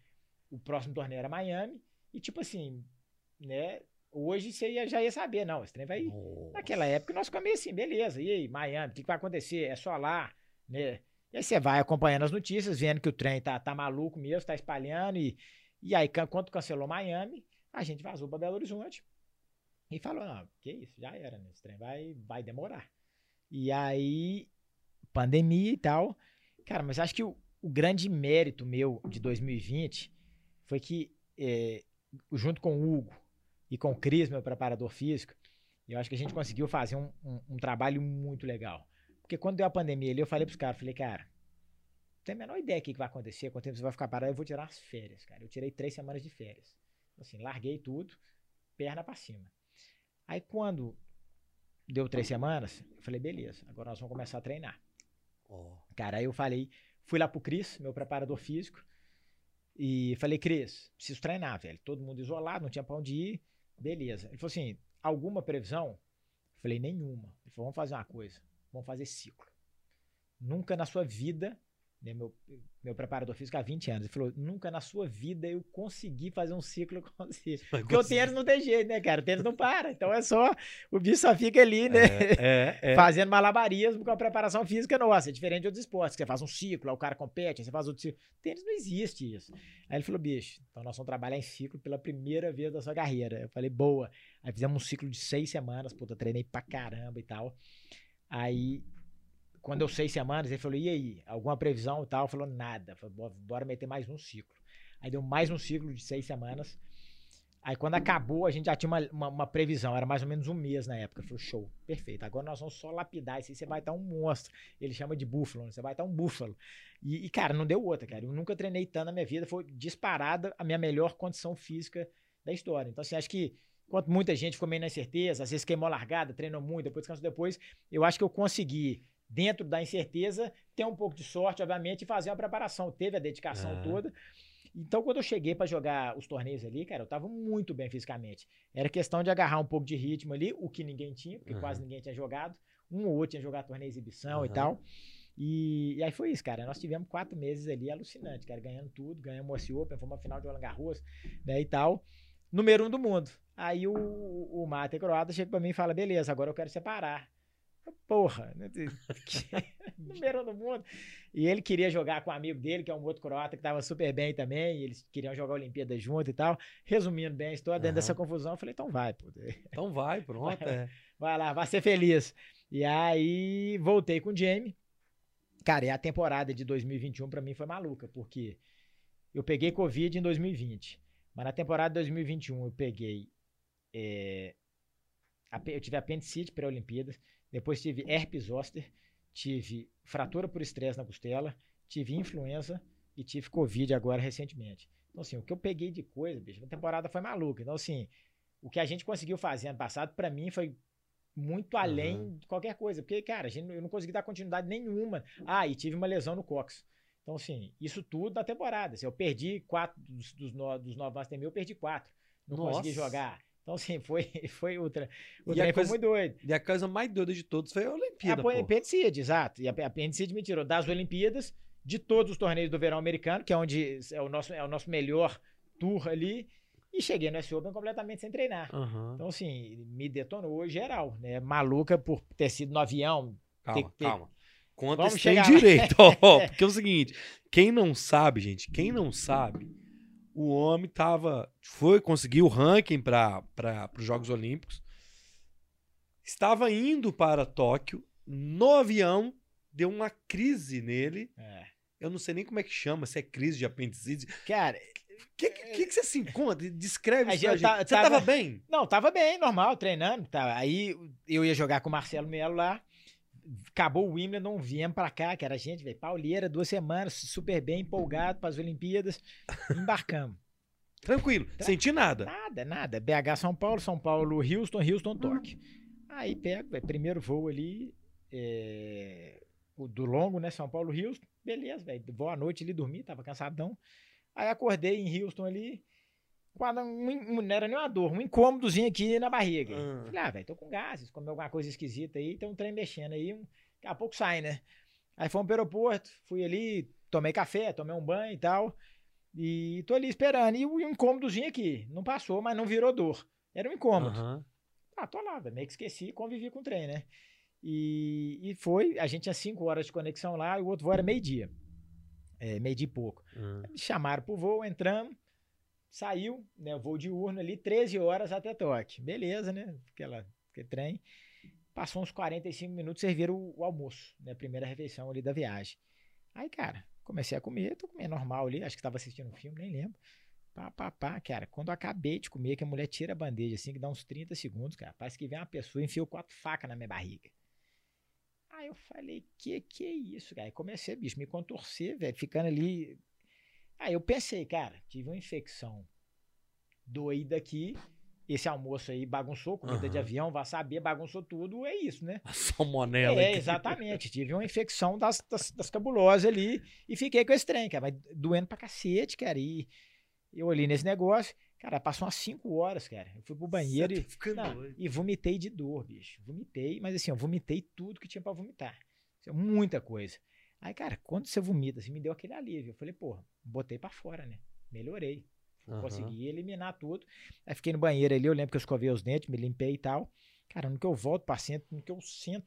o próximo torneio era Miami. E tipo assim, né? Hoje você ia- já ia saber, não, esse trem vai. nossa. Naquela época nós ficamos meio assim, beleza, e aí, Miami, o que, que vai acontecer? É só lá, né? E aí você vai acompanhando as notícias, vendo que o trem tá, tá maluco mesmo, tá espalhando, e, e aí, quando cancelou Miami, a gente vazou pra Belo Horizonte e falou, não, que isso, já era, né? Esse trem vai, vai demorar. E aí, pandemia e tal. Cara, mas acho que o, o grande mérito meu de 2020 foi que, eh, junto com o Hugo e com o Cris, meu preparador físico, eu acho que a gente conseguiu fazer um, um- um trabalho muito legal. Porque quando deu a pandemia ali, eu falei pros caras, falei, cara, não tenho a menor ideia do que que vai acontecer, quanto tempo você vai ficar parado, eu vou tirar as férias, cara. Eu tirei três semanas de férias. Assim, larguei tudo, perna pra cima. Aí quando deu três semanas, eu falei, beleza, agora nós vamos começar a treinar. Ó, Cara, aí eu falei, fui lá pro Cris, meu preparador físico, e falei, Cris, preciso treinar, velho. Todo mundo isolado, não tinha pra onde ir. Beleza. Ele falou assim: alguma previsão? Eu falei, nenhuma. Ele falou, vamos fazer uma coisa, vamos fazer ciclo. Nunca na sua vida, né, meu, meu preparador físico há 20 anos, ele falou, nunca na sua vida eu consegui fazer um ciclo mas Porque o tênis não tem jeito, né, cara? O tênis não para. Então é só, o bicho só fica ali, né? É, é, é. fazendo malabarismo com a preparação física nossa. É diferente de outros esportes, que você faz um ciclo, aí o cara compete, aí você faz outro ciclo. Tênis não existe isso. Aí ele falou, bicho, então nós vamos trabalhar em ciclo pela primeira vez da sua carreira. Eu falei, boa. Aí fizemos um ciclo de seis semanas, puta, treinei pra caramba e tal. Aí, quando deu seis semanas, ele falou, e aí, alguma previsão e tal? Falou, nada. "Bo- bora meter mais um ciclo. Aí deu mais um ciclo de seis semanas. Aí quando acabou, a gente já tinha uma, uma, uma previsão, era mais ou menos um mês na época. Falou, show, perfeito. Agora nós vamos só lapidar isso aí, você vai estar um monstro. Ele chama de búfalo, né? você vai estar um búfalo. E, e, cara, não deu outra, cara. Eu nunca treinei tanto na minha vida, foi disparada a minha melhor condição física da história. Então, assim, acho que enquanto muita gente ficou meio na incerteza, às vezes queimou largada, treinou muito, depois descansou depois, eu acho que eu consegui, dentro da incerteza, ter um pouco de sorte, obviamente, e fazer uma preparação. Teve a dedicação Ah. toda. Então, quando eu cheguei pra jogar os torneios ali, cara, eu tava muito bem fisicamente. Era questão de agarrar um pouco de ritmo ali, o que ninguém tinha, porque Aham. quase ninguém tinha jogado. Um ou outro tinha jogado torneio de exibição e Aham. tal. E, e aí foi isso, cara. Nós tivemos quatro meses ali alucinante, cara, ganhando tudo, ganhamos o Aussie Open, fomos uma final de Roland Garros, né, e tal. Número um do mundo. Aí o, o Mate Croata chega pra mim e fala, beleza, agora eu quero separar. Porra, né, número um do mundo. E ele queria jogar com um amigo dele, que é um outro croata que tava super bem também, e eles queriam jogar a Olimpíada junto e tal. Resumindo bem a história, dentro Aham. dessa confusão, eu falei, então vai, pô. Então vai, pronto. É. Vai lá, vai ser feliz. E aí voltei com o Jamie. Cara, e a temporada de 2021 pra mim foi maluca, porque eu peguei Covid em 2020. Mas na temporada de 2021 eu peguei. é, eu tive apendicite pré-Olimpíadas, depois tive herpes zoster, tive fratura por estresse na costela, tive influenza e tive Covid agora recentemente. Então, assim, o que eu peguei de coisa, bicho, a temporada foi maluca. Então, assim, o que a gente conseguiu fazer ano passado, pra mim, foi muito além Aham. de qualquer coisa. Porque, cara, a gente, eu não consegui dar continuidade nenhuma. Ah, e tive uma lesão no cox. Então, assim, isso tudo da temporada. Assim, eu perdi quatro dos, dos, no, dos nove Master mil, eu perdi quatro. Não consegui Nossa. jogar. Então, assim, foi, foi outra. O E trem foi muito doido. E a coisa mais doida de todos foi a Olimpíada, a apendicite, exato. E a apendicite me tirou das Olimpíadas, de todos os torneios do verão americano, que é onde é o nosso, é o nosso melhor tour ali, e cheguei no S Open completamente sem treinar. Aham. Então, assim, me detonou geral, né? Maluca por ter sido no avião. Calma, tem ter- calma. Conta chegar lá. direito, ó. Porque é o seguinte, quem não sabe, gente, quem não sabe, o homem tava, foi conseguir o ranking para os Jogos Olímpicos, estava indo para Tóquio, no avião, deu uma crise nele, É. eu não sei nem como é que chama, se é crise de apendicite. Cara, O que, que, que, você se encontra? Descreve isso pra gente tá- gente. Você tava- tava bem? não, tava bem, normal, treinando. Tá. Aí eu ia jogar com o Marcelo Melo lá. Acabou o Wimbledon, viemos pra cá, que era gente, velho, pauleira, duas semanas, super bem, empolgado para as Olimpíadas, embarcamos. Tranquilo, Tá. senti nada. Nada, nada. BH São Paulo, São Paulo, Houston, Houston, Tóquio. Aí pego, véio, primeiro voo ali, é, o do longo, né? São Paulo, Houston. Beleza, velho. Boa noite ali, dormi, tava cansadão. Aí acordei em Houston ali. Não era nem uma dor, um incômodozinho aqui na barriga. Ah. Falei, ah, velho, tô com gases, comeu alguma coisa esquisita aí, tem um trem mexendo aí, um, daqui a pouco sai, né? Aí fomos pro aeroporto, fui ali, tomei café, tomei um banho e tal, e tô ali esperando. E o incômodozinho aqui, não passou, mas não virou dor. Era um incômodo. Aham. Ah, tô lá, velho, meio que esqueci convivi com o trem, né? E, e foi, a gente tinha cinco horas de conexão lá, e o outro voo era meio-dia. É, meio-dia e pouco. Ah. Me chamaram pro voo, entramos, saiu, né, voo diurno ali, 13 horas até Toque. Beleza, né? Aquela, aquele trem. Passou uns 45 minutos, serviram o, o almoço, né? Primeira refeição ali da viagem. Aí, cara, comecei a comer, tô comendo normal ali, acho que tava assistindo um filme, nem lembro. Pá, pá, pá, cara, quando eu acabei de comer, que a mulher tira a bandeja, assim, que dá uns 30 segundos, cara, parece que vem uma pessoa e enfiou quatro facas na minha barriga. Aí eu falei, que que é isso, cara? Aí comecei, bicho, me contorcer, velho, ficando ali. Aí eu pensei, cara, tive uma infecção doida aqui. Esse almoço aí bagunçou, comida de Aham. avião, vai saber, bagunçou tudo, é isso, né? A salmonela. É, exatamente. Tive uma infecção das, das, das cabulosas ali e fiquei com esse trem, cara. Mas doendo pra cacete, cara. E eu olhei nesse negócio, cara, passou umas 5 horas, cara. Eu fui pro banheiro Você e, tá ficando não, e vomitei de dor, bicho. Vomitei, mas assim, eu vomitei tudo que tinha pra vomitar. Assim, muita coisa. Aí, cara, quando você vomita, assim, me deu aquele alívio. Eu falei, porra, botei pra fora, né? Melhorei. Aham. Consegui eliminar tudo. Aí fiquei no banheiro ali, eu lembro que eu escovei os dentes, me limpei e tal. Cara, no que eu volto pra centro, no que eu sento,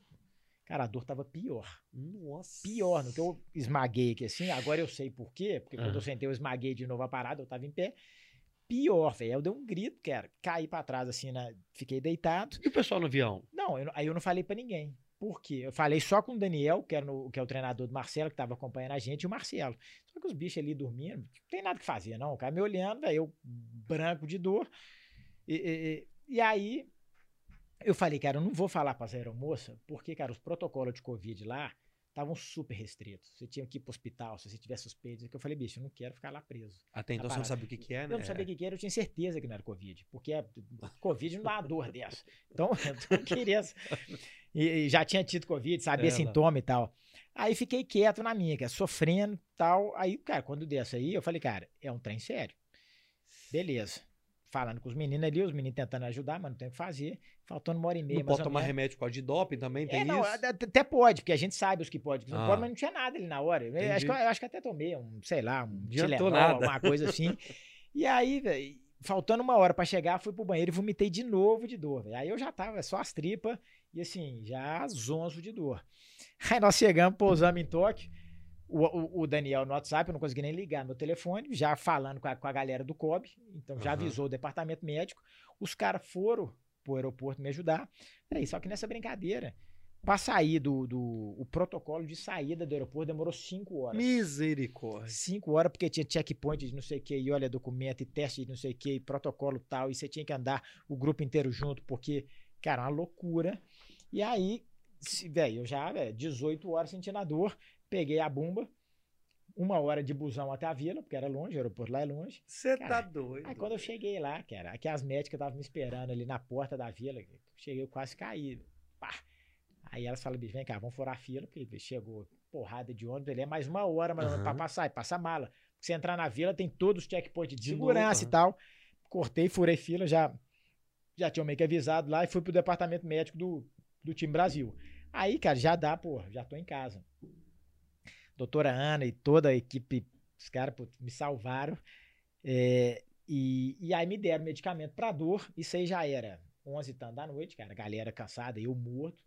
cara, a dor tava pior. Nossa. Pior, no que eu esmaguei aqui assim, agora eu sei por quê, porque quando Aham. eu sentei eu esmaguei de novo a parada, eu tava em pé. Pior, velho. Eu dei um grito, cara. Caí pra trás assim, na... fiquei deitado. E o pessoal no avião? Não, eu não- aí eu não falei pra ninguém. Por quê? Eu falei só com o Daniel, que, era no- que é o treinador do Marcelo, que tava acompanhando a gente, e o Marcelo. Só que os bichos ali dormindo, não tem nada que fazer, não. O cara me olhando, velho, eu branco de dor. E, e- e- aí, eu falei, cara, eu não vou falar pra essa aeromoça, porque, cara, os protocolos de Covid lá estavam super restritos. Você tinha que ir pro hospital, se você tiver suspeito. Que eu falei, bicho, eu não quero ficar lá preso. Até então você não sabe o que, que é, né? Eu não sabia o que, que era, eu tinha certeza que não era Covid. Porque a, Covid não dá uma dor dessa. Então, eu não queria. E, e já tinha tido Covid, sabia É, sintoma e tal. Aí fiquei quieto na minha, cara, sofrendo e tal. Aí, cara, quando dessa aí, eu falei, cara, é um trem sério. Beleza. Falando com os meninos ali, os meninos tentando ajudar, mas não tem o que fazer. Faltando uma hora e meia, Não pode tomar menos. remédio por causa de doping também, tem É, não, isso? até até pode, porque a gente sabe os que pode, que não Ah. pode, mas não tinha nada ali na hora. Eu acho, que, eu acho que até tomei um, sei lá, um Tilenol, alguma coisa assim. e aí, velho, faltando uma hora pra chegar, fui pro banheiro e vomitei de novo de dor, velho. Aí eu já tava só as tripas e assim, já zonzo de dor. Aí nós chegamos, pousamos em Tóquio. O, o- Daniel no WhatsApp, eu não consegui nem ligar meu telefone, já falando com a, com a galera do COB, então já Aham. avisou o departamento médico. Os caras foram pro aeroporto me ajudar. Aí, só que nessa brincadeira, pra sair do, do o protocolo de saída do aeroporto demorou cinco horas. Misericórdia. Cinco horas, porque tinha checkpoint de não sei o que, e olha documento, e teste de não sei o que, e protocolo tal, e você tinha que andar o grupo inteiro junto, porque, cara, uma loucura. E aí, velho, eu já, véio, 18 horas sentindo a dor, peguei a bomba, uma hora de busão até a vila, porque era longe, o aeroporto lá é longe. Você tá doido. Aí quando eu cheguei lá, cara, aqui as médicas estavam me esperando ali na porta da vila, cheguei, eu quase caí. Pá. Aí elas falaram, bicho, vem cá, vamos furar a fila, porque chegou porrada de ônibus, ele é mais uma hora ou menos pra passar, e passa mala. Se você entrar na vila, tem todos os checkpoints de, De segurança novo, e tal. Cortei, furei fila, já, já tinha meio que avisado lá e fui pro departamento médico do, do time Brasil. Aí, cara, já dá, pô, já tô em casa. Doutora Ana e toda a equipe, os caras me salvaram. É, e, e aí me deram medicamento pra dor. Isso aí já era 11 e tanto da noite, cara. A galera cansada, eu morto.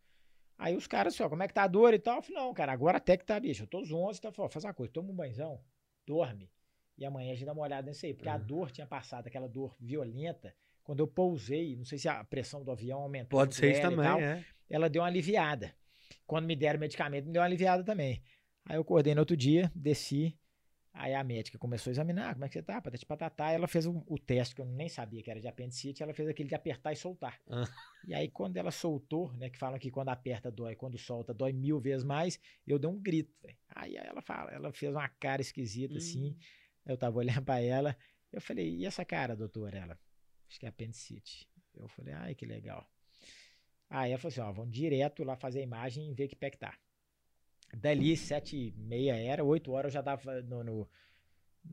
Aí os caras, assim, ó, como é que tá a dor e tal? Eu falei, não, cara, agora até que tá, bicho. Eu tô os 11, tá? Falei, ó, faz uma coisa, toma um banhozão, dorme. E amanhã a gente dá uma olhada nisso aí. Porque a Uhum. dor tinha passado, aquela dor violenta. Quando eu pousei, não sei se a pressão do avião aumentou. Pode ser isso também, tal, é. ela deu uma aliviada. Quando me deram medicamento, me deu uma aliviada também. Aí eu acordei no outro dia, desci. Aí a médica começou a examinar, como é que você tá, patati patatá. Ela fez o, o teste, que eu nem sabia que era de apendicite, ela fez aquele de apertar e soltar. Ah. E aí quando ela soltou, né, que falam que quando aperta dói, quando solta dói mil vezes mais, eu dei um grito, velho. Aí ela fala, ela fez uma cara esquisita assim, Hum. eu tava olhando pra ela, eu falei, e essa cara, doutora? Ela, acho que é apendicite. Eu falei, ai, que legal. Aí ela falou assim, ó, vamos direto lá fazer a imagem e ver que pé que tá. Dali, sete e meia era, oito horas eu já tava no, no,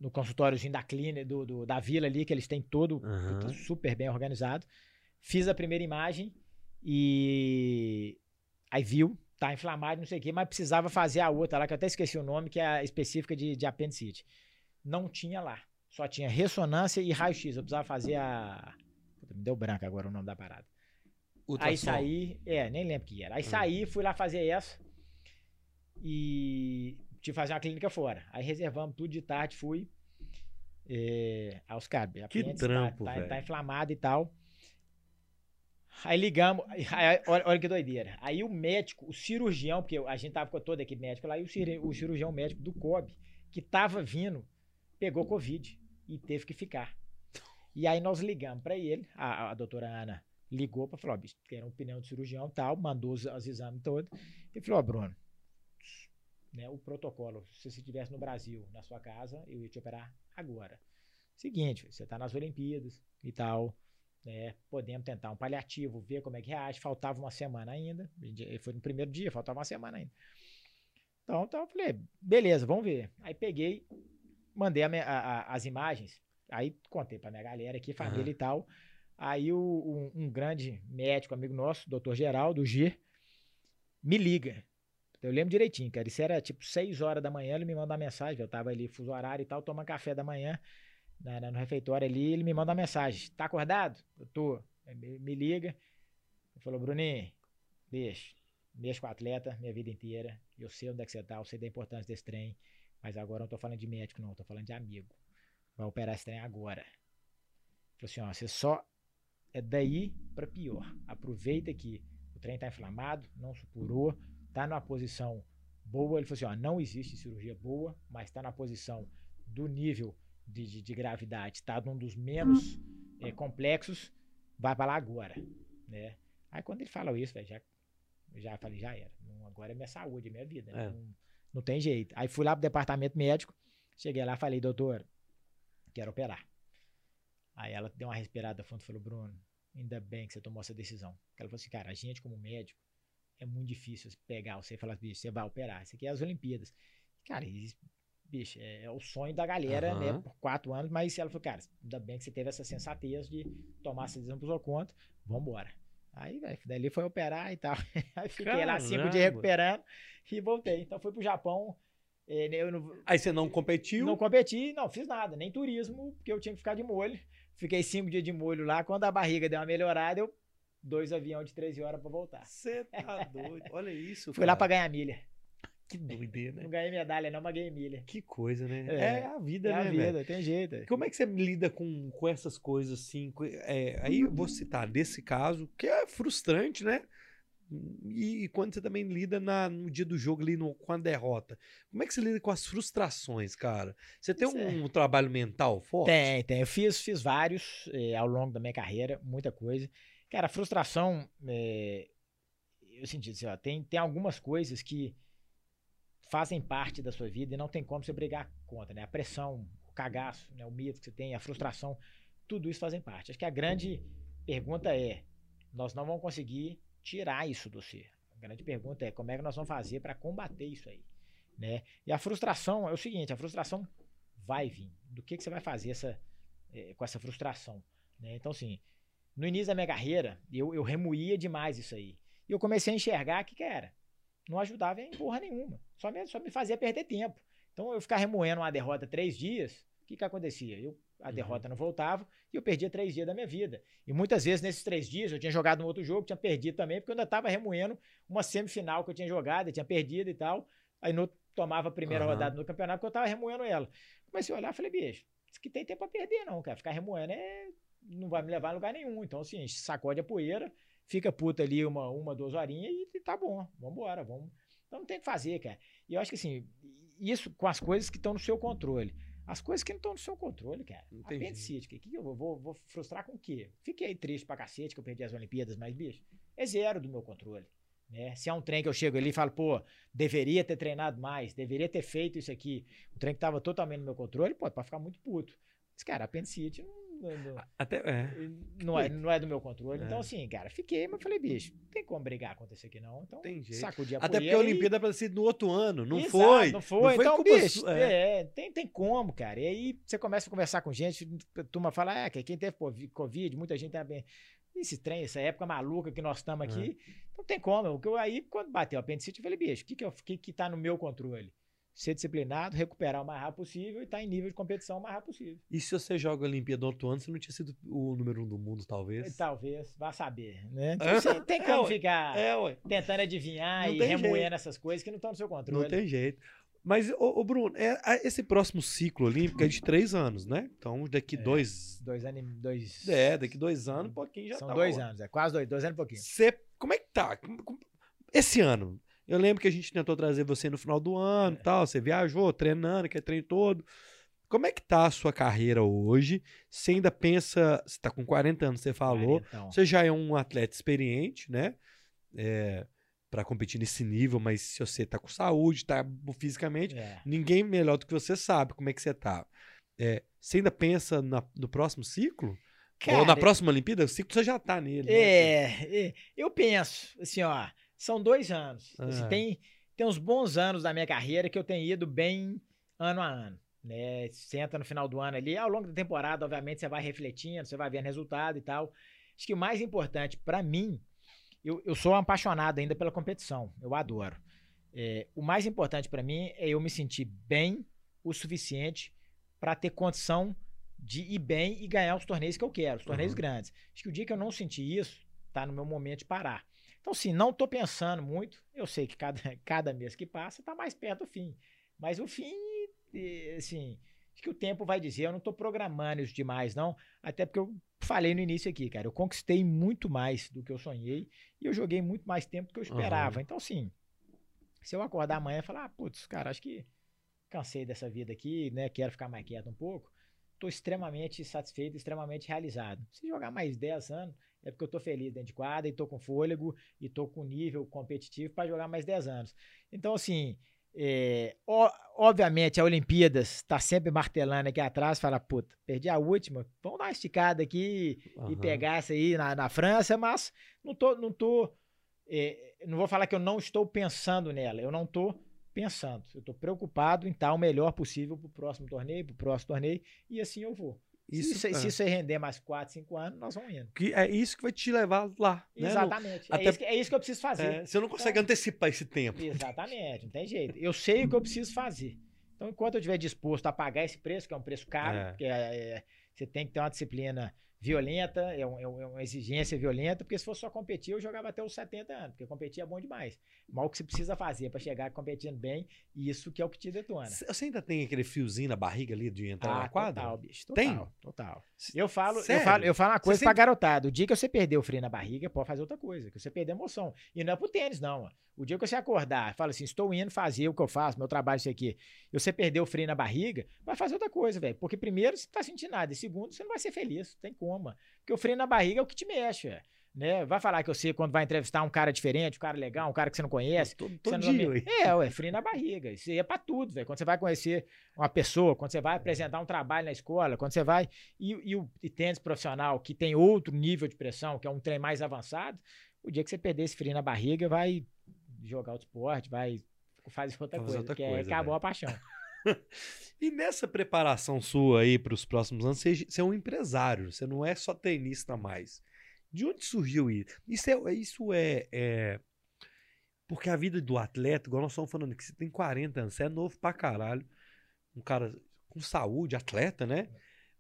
no consultóriozinho da clínica, do, do- da vila ali, que eles têm todo puta, super bem organizado. Fiz a primeira imagem e aí viu, tá inflamado, não sei o quê, mas precisava fazer a outra lá, que eu até esqueci o nome, que é a específica de, de apendicite. Não tinha lá. Só tinha ressonância e raio-x. Eu precisava fazer a. Puta, me deu branco agora o nome da parada. Aí Ultrassom. saí, é, nem lembro o que era. Aí Hum. saí, fui lá fazer essa e tive que fazer uma clínica fora. Aí reservamos tudo de tarde, fui. É, aos cabos. Que trampo, tá, tá, tá inflamado e tal. Aí ligamos, aí- olha, olha que doideira. Aí o médico, o cirurgião, porque a gente tava com toda a equipe médica lá, e o, cir- o cirurgião médico do COB, que tava vindo, pegou Covid e teve que ficar. E aí nós ligamos pra ele, a, a doutora Ana ligou pra falar, ó, bicho, quero uma opinião do cirurgião e tal, mandou os, os exames todos. E falou, ó, Bruno, né, o protocolo, se você estivesse no Brasil, na sua casa, eu ia te operar agora. Seguinte, você tá nas Olimpíadas e tal, né, podemos tentar um paliativo, ver como é que reage. Faltava uma semana ainda, ele foi no primeiro dia, faltava uma semana ainda. Então, então eu falei, beleza, vamos ver. Aí peguei, mandei a a- as imagens, aí contei pra minha galera aqui, família Aham. e tal. Aí o- um, um grande médico, amigo nosso, doutor Geraldo, o G, me liga. Eu lembro direitinho, cara. Isso era tipo 6 horas da manhã, ele me manda uma mensagem. Eu tava ali, fuso horário e tal, tomando café da manhã na- na- no refeitório ali. Ele me manda uma mensagem: Tá acordado? Eu tô. Me, me liga. Ele falou: Bruninho, deixa. Mexo com atleta minha vida inteira. Eu sei onde é que você tá, eu sei da importância desse trem. Mas agora eu não tô falando de médico, não. Eu tô falando de amigo. Vai operar esse trem agora. Ele falou assim: Ó, você só. É daí pra pior. Aproveita que o trem tá inflamado, não supurou, tá numa posição boa. Ele falou assim: ó, não existe cirurgia boa, mas tá na posição do nível de, de, de gravidade, tá num dos menos eh, complexos, vai pra lá agora, né? Aí quando ele falou isso, velho, já, já falei, já era. Não, agora é minha saúde, é minha vida. né? É. Não, não tem jeito. Aí fui lá pro departamento médico, cheguei lá falei, doutor, quero operar. Aí ela deu uma respirada fundo e falou, Bruno, ainda bem que você tomou essa decisão. Ela falou assim, cara, a gente como médico, é muito difícil pegar você e falar, bicho, você vai operar. Isso aqui é as Olimpíadas. Cara, e, bicho, é, é o sonho da galera, Aham. né? Por quatro anos, mas ela falou, cara, ainda bem que você teve essa sensatez de tomar essa decisão por sua conta, vambora. Aí, velho, dali foi operar e tal. Aí fiquei lá cinco Caramba. dias recuperando e voltei. Então fui pro Japão. eh, Eu não, Aí você não competiu? não competi, não fiz nada, nem turismo, porque eu tinha que ficar de molho. Fiquei cinco dias de molho lá. Quando a barriga deu uma melhorada, eu dois aviões de 13 horas pra voltar. Você tá doido. Olha isso. Fui lá cara. pra ganhar milha. Que doideira, Não né? ganhei medalha, não, mas ganhei milha. Que coisa, né? É. É, a vida, É a né, vida, velho? tem jeito. Como é que você lida com, com essas coisas assim? é, aí eu vou citar desse caso, que é frustrante, né? E, quando você também lida na- no dia do jogo ali no- com a derrota. Como é que você lida com as frustrações, cara? Você tem Isso é. um, trabalho mental forte? Tem, tem. Eu fiz, fiz vários eh, ao longo da minha carreira, muita coisa. Cara, a frustração, eh, eu senti assim, ó, tem, tem algumas coisas que fazem parte da sua vida e não tem como você brigar contra, né? A pressão, o cagaço, né? o medo que você tem, a frustração, tudo isso fazem parte. Acho que a grande pergunta é, nós não vamos conseguir tirar isso do ser. A grande pergunta é como é que nós vamos fazer para combater isso aí, né? E a frustração é o seguinte, a frustração vai vir. Do que, que você vai fazer essa, eh, com essa frustração, né? Então, assim, no início da minha carreira, eu, eu remoía demais isso aí. E eu comecei a enxergar que, que era. Não ajudava em porra nenhuma. Só me, só me fazia perder tempo. Então, eu ficar remoendo uma derrota três dias, o que, que acontecia? Eu, a Uhum. derrota não voltava e eu perdia três dias da minha vida. E muitas vezes, nesses três dias, eu tinha jogado um outro jogo, tinha perdido também, porque eu ainda estava remoendo uma semifinal que eu tinha jogado, eu tinha perdido e tal. Aí no, tomava a primeira Aham. rodada no campeonato, porque eu estava remoendo ela. Comecei a olhar e falei, bicho, isso aqui tem tempo pra perder, não, cara. Ficar remoendo é, não vai me levar a lugar nenhum. Então, assim, sacode a poeira, fica puta ali uma, uma duas horinhas e, e tá bom. Vambora, vamos. Então não tem o que fazer, cara. E eu acho que assim, isso com as coisas que estão no seu controle. As coisas que não estão no seu controle, cara. Entendi. Apendicite, que, que eu vou, vou, frustrar com o quê? Fiquei triste pra cacete que eu perdi as Olimpíadas, mas, bicho, é zero do meu controle. Né? Se é um trem que eu chego ali e falo, pô, deveria ter treinado mais, deveria ter feito isso aqui, o trem que tava totalmente no meu controle, pô, pra ficar muito puto. Mas, cara, apendicite não, não, não- Até, é. não é, não é do meu controle. É. Então, assim, cara, fiquei, mas falei, bicho, não tem como brigar contra isso aqui, não. Então, Tem jeito. sacudi a Até porque a Olimpíada para ser no outro ano, não Exato, foi. Não foi, então, culpa bicho, sua, é. é, tem, tem como, cara. E aí você começa a conversar com gente, a turma fala, é, que quem teve Covid- muita gente tá bem. Esse trem, essa época maluca que nós estamos aqui, não tem como. Eu- aí, quando bateu a apendicite, eu falei, bicho, o que, que, eu- que, que tá no meu controle? Ser disciplinado, recuperar o mais rápido possível e estar em nível de competição o mais rápido possível. E se você joga a Olimpíada outro ano, você não tinha sido o número um do mundo, talvez? Talvez, vá saber, né? Então, É. você tem É, como ué. ficar É, tentando adivinhar Não e remoendo jeito. essas coisas que não estão no seu controle. Não tem jeito. Mas, ô, ô, Bruno, é, esse próximo ciclo olímpico é de três anos, né? Então, daqui É. dois. Dois anos, e- dois... É, daqui dois anos, um pouquinho já São tá dois bom. anos, é quase dois, dois anos e pouquinho. Você, como é que tá? Esse ano, eu lembro que a gente tentou trazer você no final do ano É. tal. Você viajou treinando, que é treino todo. Como é que tá a sua carreira hoje? Você ainda pensa. Você tá com 40 anos, você falou. Você já é um atleta experiente, né? É, para competir nesse nível, mas se você tá com saúde, tá fisicamente, é. ninguém melhor do que você sabe como é que você tá. É, você ainda pensa na- no próximo ciclo? Ou na Cara, próxima Olimpíada? O ciclo você já tá nele. né? É, é, eu penso, assim, ó, são dois anos. Assim, Ah. tem, tem uns bons anos da minha carreira que eu tenho ido bem ano a ano. Né? Senta no final do ano ali, ao longo da temporada, obviamente, você vai refletindo, você vai vendo resultado e tal. Acho que o mais importante pra mim, eu, eu sou um apaixonado ainda pela competição, eu adoro. É, o mais importante pra mim é eu me sentir bem o suficiente pra ter condição de ir bem e ganhar os torneios que eu quero, os torneios Uhum. grandes. Acho que o dia que eu não sentir isso, tá no meu momento de parar. Então, assim, não tô pensando muito. Eu sei que cada, cada mês que passa tá mais perto do fim. Mas o fim, assim, acho que o tempo vai dizer. Eu não tô programando isso demais, não. Até porque eu falei no início aqui, cara. Eu conquistei muito mais do que eu sonhei e eu joguei muito mais tempo do que eu esperava. Aham. Então, assim, se eu acordar amanhã e falar, ah, putz, cara, acho que cansei dessa vida aqui, né? Quero ficar mais quieto um pouco. Tô extremamente satisfeito, extremamente realizado. Se jogar mais 10 anos, é porque eu tô feliz dentro de quadra e tô com fôlego e tô com nível competitivo para jogar mais 10 anos. Então, assim, é, o- obviamente a Olimpíadas tá sempre martelando aqui atrás, fala, puta, perdi a última, vamos dar uma esticada aqui e Aham. pegar essa aí na, na França, mas não tô, não tô, é, não vou falar que eu não estou pensando nela, eu não tô pensando, eu tô preocupado em estar o melhor possível pro próximo torneio, pro próximo torneio, e assim eu vou. Isso, se, isso, é. se isso render mais 4, 5 anos, nós vamos indo. Que é isso que vai te levar lá. né? Exatamente. até- É, isso que, é isso que eu preciso fazer. é, você não consegue Então- antecipar esse tempo. Exatamente, não tem jeito. Eu sei o que eu preciso fazer. Então, enquanto eu estiver disposto a pagar esse preço, que é um preço caro, É. porque é- é- você tem que ter uma disciplina violenta, é, um- é um- é uma exigência violenta, porque se fosse só competir, eu jogava até os 70 anos, porque competir é bom demais. Mas o que você precisa fazer para chegar competindo bem, isso que é o que te detona. Você ainda tem aquele fiozinho na barriga ali de entrar na Ah, quadra? Total, bicho. Tem? Total, total. Eu falo, eu falo, eu falo uma coisa Você pra sempre- garotada. O dia que você perder o frio na barriga, pode fazer outra coisa, que você perder a emoção. E não é pro tênis, não. O dia que você acordar, fala assim, estou indo fazer o que eu faço, meu trabalho, isso aqui, e você perder o frio na barriga, vai fazer outra coisa, velho. Porque primeiro, você não tá sentindo nada. E segundo, você não vai ser feliz. Tem como. Porque o frio na barriga é o que te mexe, velho. Né? Vai falar que você, quando vai entrevistar um cara diferente, um cara legal, um cara que você não conhece, Todo, você todo dia. É, ué, frio na barriga. Isso aí é pra tudo, velho. Quando você vai conhecer uma pessoa, quando você vai apresentar um trabalho na escola, quando você vai. E, e o e tênis profissional, que tem outro nível de pressão, que é um trem mais avançado, o dia que você perder esse frio na barriga, vai jogar outro esporte, vai fazer outra coisa. outra que é- acabou velho. a paixão. E nessa preparação sua aí para os próximos anos, você, você é um empresário, você não é só tenista mais. De onde surgiu isso? Isso é, isso é, é- Porque a vida do atleta, igual nós estamos falando aqui, você tem 40 anos, você é novo pra caralho, um cara com saúde, atleta, né?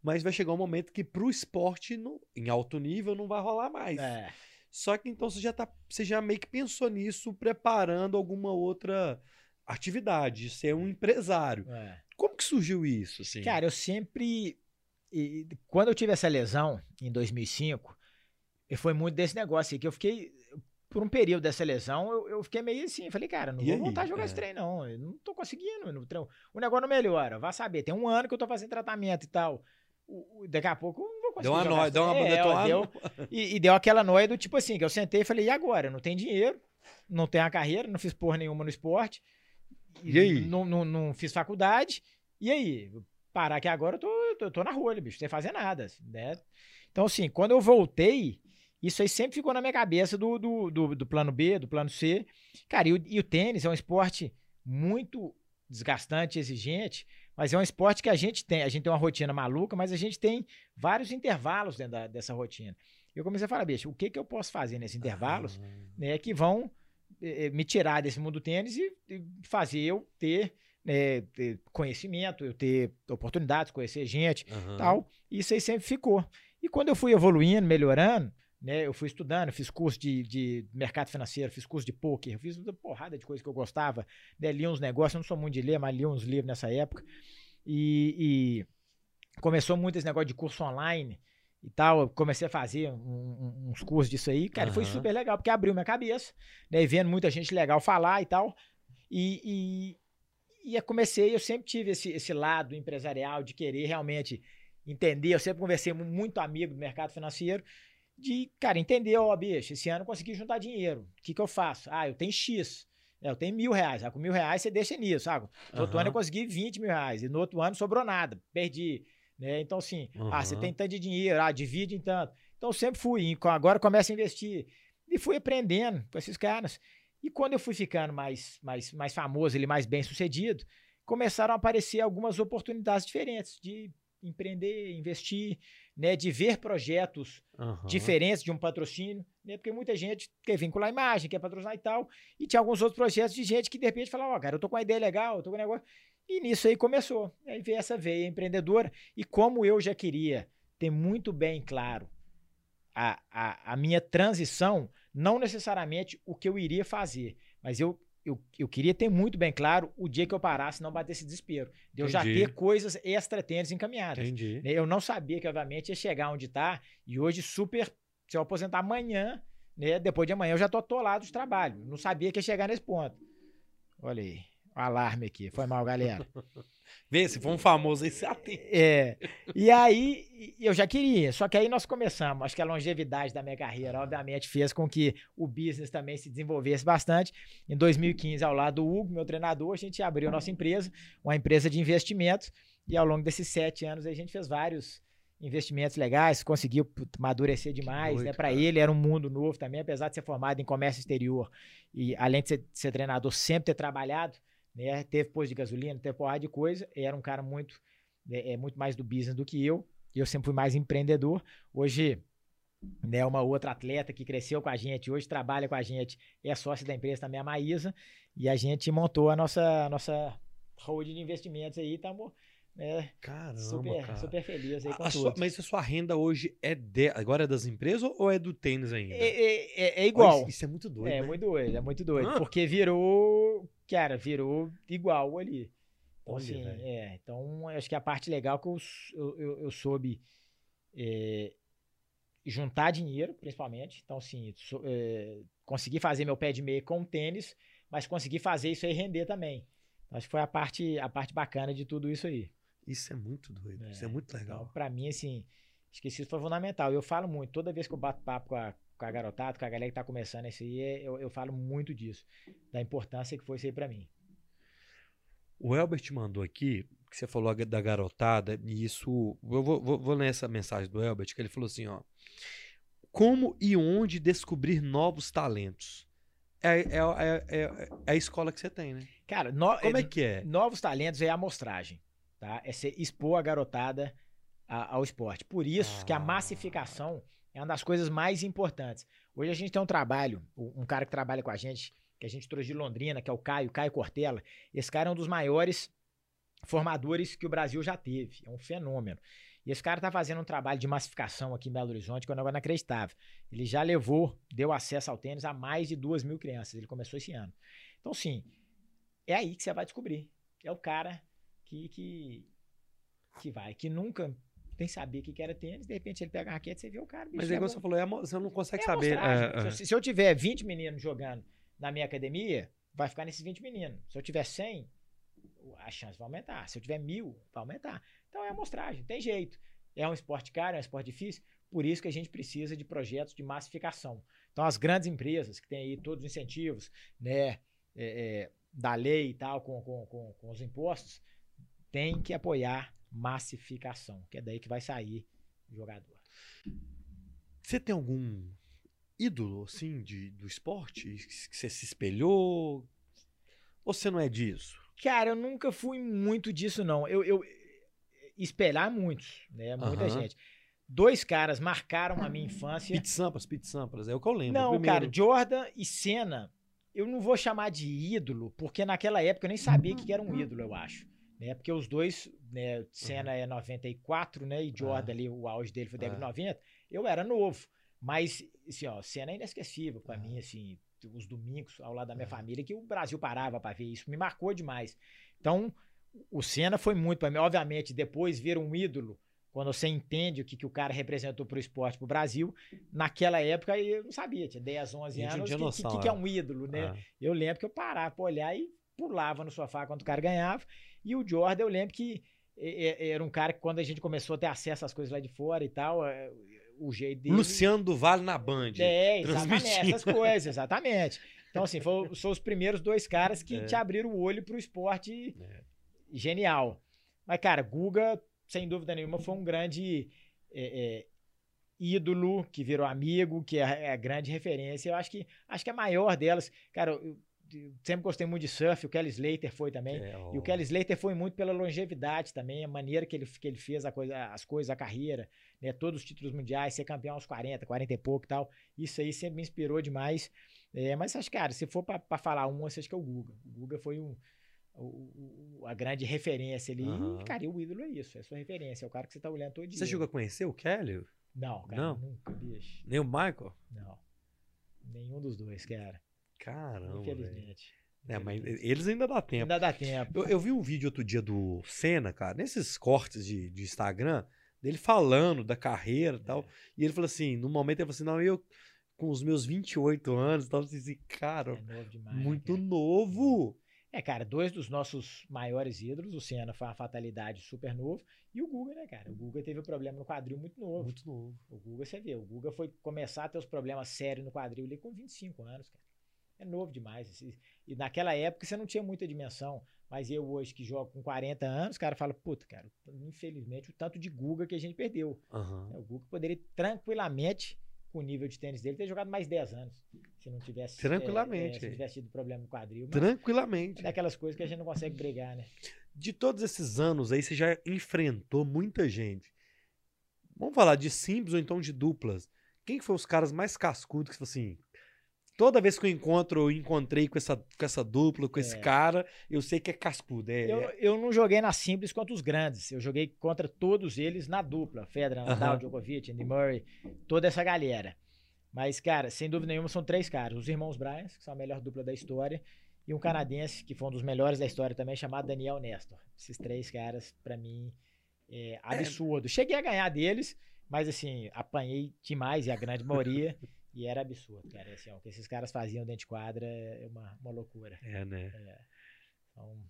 Mas vai chegar um momento que pro esporte, não- em alto nível, não vai rolar mais. É. Só que então você já tá, você já meio que pensou nisso, preparando alguma outra atividade, ser um empresário. é. Como que surgiu isso, assim? Cara, eu sempre. e- quando eu tive essa lesão, em 2005, e foi muito desse negócio aí, que eu fiquei. Por um período dessa lesão, eu, eu fiquei meio assim. Falei, cara, não E vou aí? voltar a jogar É. esse trem, não. Eu não tô conseguindo. treino. O negócio não melhora. Vai saber. Tem um ano que eu tô fazendo tratamento e tal. Daqui a pouco eu não vou conseguir. deu uma nóia, esse deu uma. É, uma- deu- e, e deu aquela noia do tipo assim, que eu sentei e falei, e agora? Eu Não tenho dinheiro, não tenho a carreira, não fiz porra nenhuma no esporte. E aí? Não, não, não fiz faculdade. E aí? Parar aqui agora, eu tô eu tô, eu tô na rua, bicho, sem fazer nada, né? Então, assim, quando eu voltei, isso aí sempre ficou na minha cabeça do, do, do, do plano B, do plano C. Cara, e o, e o tênis é um esporte muito desgastante, exigente, mas é um esporte que a gente tem. A gente tem uma rotina maluca, mas a gente tem vários intervalos dentro da, dessa rotina. Eu comecei a falar, bicho, o que, que eu posso fazer nesses intervalos Ah. né, que vão eh, me tirar desse mundo do tênis e, e fazer eu ter, né, ter conhecimento, eu ter oportunidades, conhecer gente Aham. tal. Isso aí sempre ficou. E quando eu fui evoluindo, melhorando, né, eu fui estudando, fiz curso de, de mercado financeiro, fiz curso de poker, fiz uma porrada de coisa que eu gostava, né, li uns negócios, eu não sou muito de ler, mas li uns livros nessa época. E, e começou muito esse negócio de curso online e tal, eu comecei a fazer um- uns cursos disso aí, cara, e foi super legal, porque abriu minha cabeça, né, vendo muita gente legal falar e tal, e, e, e eu comecei, eu sempre tive esse, esse lado empresarial de querer realmente entender, eu sempre conversei com muito amigo do mercado financeiro, de, cara, entender, ó, bicho, esse ano eu consegui juntar dinheiro, o que que eu faço? Ah, eu tenho X, né, eu tenho mil reais, ah, com mil reais você deixa nisso, sabe? No outro Aham. ano eu consegui 20 mil reais, e no outro ano sobrou nada, perdi, né? Então, assim, ah, você tem tanto de dinheiro, ah, divide em tanto. Então, eu sempre fui, agora começa a investir. E fui aprendendo com esses caras. E quando eu fui ficando mais, mais, mais famoso, ele mais bem sucedido, começaram a aparecer algumas oportunidades diferentes de empreender, investir, né, de ver projetos Aham. diferentes de um patrocínio, né? Porque muita gente quer vincular a imagem, quer patrocinar e tal. E tinha alguns outros projetos de gente que de repente falava, ó, cara, eu tô com uma ideia legal, eu tô com um negócio. E nisso aí começou. Aí veio essa veia empreendedora. E como eu já queria ter muito bem claro a, a, a minha transição, não necessariamente o que eu iria fazer, mas eu, eu, eu queria ter muito bem claro o dia que eu parasse, não bater esse desespero. De eu já Entendi. ter coisas extra-tênis encaminhadas. Entendi. né? Eu não sabia que, obviamente, ia chegar onde está. E hoje, super. Se eu aposentar amanhã, né? Depois de amanhã, eu já tô atolado de trabalho. Não sabia que ia chegar nesse ponto. Olha aí. Alarme aqui. Foi mal, galera. Vê, se for um famoso aí, você atende. É. E aí, eu já queria. Só que aí nós começamos. Acho que a longevidade da minha carreira, obviamente, fez com que o business também se desenvolvesse bastante. Em 2015, ao lado do Hugo, meu treinador, a gente abriu a nossa empresa, uma empresa de investimentos. E ao longo desses sete anos, a gente fez vários investimentos legais, conseguiu amadurecer demais, doido, né? Para ele era um mundo novo também, apesar de ser formado em comércio exterior e além de ser, ser treinador, sempre ter trabalhado, né? Teve posto de gasolina, teve porrada de coisa, era um cara muito é, é muito mais do business do que eu. e Eu sempre fui mais empreendedor. Hoje, né, uma outra atleta que cresceu com a gente, hoje trabalha com a gente, é sócia da empresa também, a Maísa, e a gente montou a nossa, a nossa hold de investimentos aí, estamos né, Caramba, super, cara. super felizes aí com A sua- tudo. mas a sua renda hoje é de, agora é das empresas ou é do tênis ainda? É, é- é- é Olha, igual. isso- Isso é muito doido, É né? muito doido, é muito doido. Ah. Porque virou, cara, virou igual ali. Então, Olha, assim, velho. é, então acho que a parte legal que eu, eu, eu- soube é, juntar dinheiro, principalmente. Então, assim, so- é, consegui fazer meu pé de meia com tênis, mas consegui fazer isso aí render também. Então, acho que foi a parte, a parte bacana de tudo isso aí. Isso é muito doido. Isso é É, muito Então, legal. pra mim, assim, acho que isso foi fundamental. Eu falo muito, toda vez que eu bato papo com a, com a garotada, com a galera que tá começando isso aí, é- eu, eu falo muito disso, da importância que foi isso aí pra mim. O Elbert mandou aqui, que você falou da garotada, e isso. Eu vou, vou, vou ler essa mensagem do Elbert, que ele falou assim: ó. Como e onde descobrir novos talentos? É, é, é, é- é a escola que você tem, né? Cara, no- Como é- é que é? novos talentos é a amostragem, tá? É você expor a garotada a- ao esporte. Por isso que a Ah. massificação é uma das coisas mais importantes. Hoje a gente tem um trabalho, um cara que trabalha com a gente, que a gente trouxe de Londrina, que é o Caio, Caio Cortella. Esse cara é um dos maiores formadores que o Brasil já teve. É um fenômeno. E esse cara tá fazendo um trabalho de massificação aqui em Belo Horizonte que é negócio inacreditável. Ele já levou, deu acesso ao tênis a mais de duas mil crianças. Ele começou esse ano. Então, sim, é aí que você vai descobrir. É o cara que, que, que vai, que nunca nem sabia o que que era tênis, de repente ele pega a raquete e você vê o cara. bicho, Mas é é igual você falou, é você não consegue É saber. é. Se, se eu tiver 20 meninos jogando na minha academia, vai ficar nesses 20 meninos. Se eu tiver 100, a chance vai aumentar. Se eu tiver mil, vai aumentar. Então é amostragem, tem jeito. É um esporte caro, é um esporte difícil, por isso que a gente precisa de projetos de massificação. Então as grandes empresas que têm aí todos os incentivos, né, é, da lei e tal, com, com, com, com os impostos, tem que apoiar massificação, que é daí que vai sair o jogador. Você tem algum ídolo, assim, de, do esporte que você se espelhou? Ou você não é disso? Cara, eu nunca fui muito disso, não. Eu, eu espelhar muitos, né? Muita Aham. gente. Dois caras marcaram a minha infância. Pete Sampras, Pete Sampras, é o que eu lembro. Não, primeiro. cara, Jordan e Senna, eu não vou chamar de ídolo, porque naquela época eu nem sabia que era um ídolo, eu acho. Né? Porque os dois, né, Senna é 94, né? E Jordan Ah. ali, o auge dele foi década de Ah. 90. Eu era novo. Mas, assim, ó, Senna é inesquecível pra Ah. mim, assim, os domingos ao lado da minha família, que o Brasil parava pra ver isso, me marcou demais. Então, o Senna foi muito pra mim. Obviamente, depois vir um ídolo, quando você entende o que, que o cara representou pro esporte, pro Brasil, naquela época eu não sabia, tinha 10, 11 A gente não anos, o que, noção, que, que é é. um ídolo, né? Ah, Eu lembro que eu parava pra olhar e pulava no sofá quando o cara ganhava. E o Jordan, eu lembro que é, é, era um cara que quando a gente começou a ter acesso às coisas lá de fora e tal, é, o jeito dele... Luciano do Vale na Band. É, exatamente, essas coisas, exatamente. Então, assim, foram, são os primeiros dois caras que É. te abriram o olho pro esporte É. genial. Mas, cara, Guga, sem dúvida nenhuma, foi um grande é, ídolo que virou amigo, que é a grande referência. Eu acho que acho que a maior delas, cara, eu sempre gostei muito de surf, o Kelly Slater foi também. É, E o Kelly Slater foi muito pela longevidade também, a maneira que ele, que ele fez a coisa, as coisas, a carreira, né? Todos os títulos mundiais, ser campeão aos 40, 40 e pouco e tal. Isso aí sempre me inspirou demais. É, mas acho, cara, se for pra pra falar um, acho que é o Guga. O Guga foi um, o- o- a grande referência ali. E, cara, e o ídolo é isso, é a sua referência, é o cara que você tá olhando todo dia. Você chegou a conhecer o Kelly? Não, cara, Não? nunca, bicho. Nem o Michael? Não. Nenhum dos dois, cara. Caramba. Infelizmente. É, mas eles ainda dá tempo. Ainda dá tempo. Eu, eu vi um vídeo outro dia do Senna, cara, nesses cortes de, de Instagram, dele falando da carreira e tal. E ele falou assim: no momento ele falou assim: não, eu com os meus 28 anos, tava assim, cara, É novo demais. né, muito cara? novo. É, cara, dois dos nossos maiores ídolos, o Senna foi uma fatalidade super novo, e o Guga, né, cara? O Guga teve um problema no quadril muito novo. Muito novo. O Guga, você vê, o Guga foi começar a ter os problemas sérios no quadril ali com 25 anos, cara. É novo demais. E- naquela época você não tinha muita dimensão. Mas eu hoje que jogo com 40 anos, o cara fala, puta, cara, infelizmente o tanto de Guga que a gente perdeu. Aham. O Guga poderia tranquilamente, com o nível de tênis dele, ter jogado mais 10 anos. Se não tivesse. Tranquilamente. é, se não tivesse tido problema no quadril. Tranquilamente. é daquelas coisas que a gente não consegue brigar, né? De todos esses anos aí, você já enfrentou muita gente. Vamos falar de simples ou então de duplas. Quem que foi os caras mais cascudos que assim? Toda vez que eu encontro, eu encontrei com essa, com essa dupla, com esse É. cara, eu sei que é cascudo. É, Eu, eu não joguei na simples contra os grandes. Eu joguei contra todos eles na dupla. Federer, Nadal, Aham. Djokovic, Andy Murray, toda essa galera. Mas, cara, sem dúvida nenhuma, são três caras. Os irmãos Bryans, que são a melhor dupla da história, e um canadense, que foi um dos melhores da história também, chamado Daniel Nestor. Esses três caras, pra mim, é absurdo. Cheguei a ganhar deles, mas, assim, apanhei demais, e a grande maioria, e era absurdo, cara. Assim, ó, o que esses caras faziam dentro de quadra é uma, uma loucura. É, né? É. São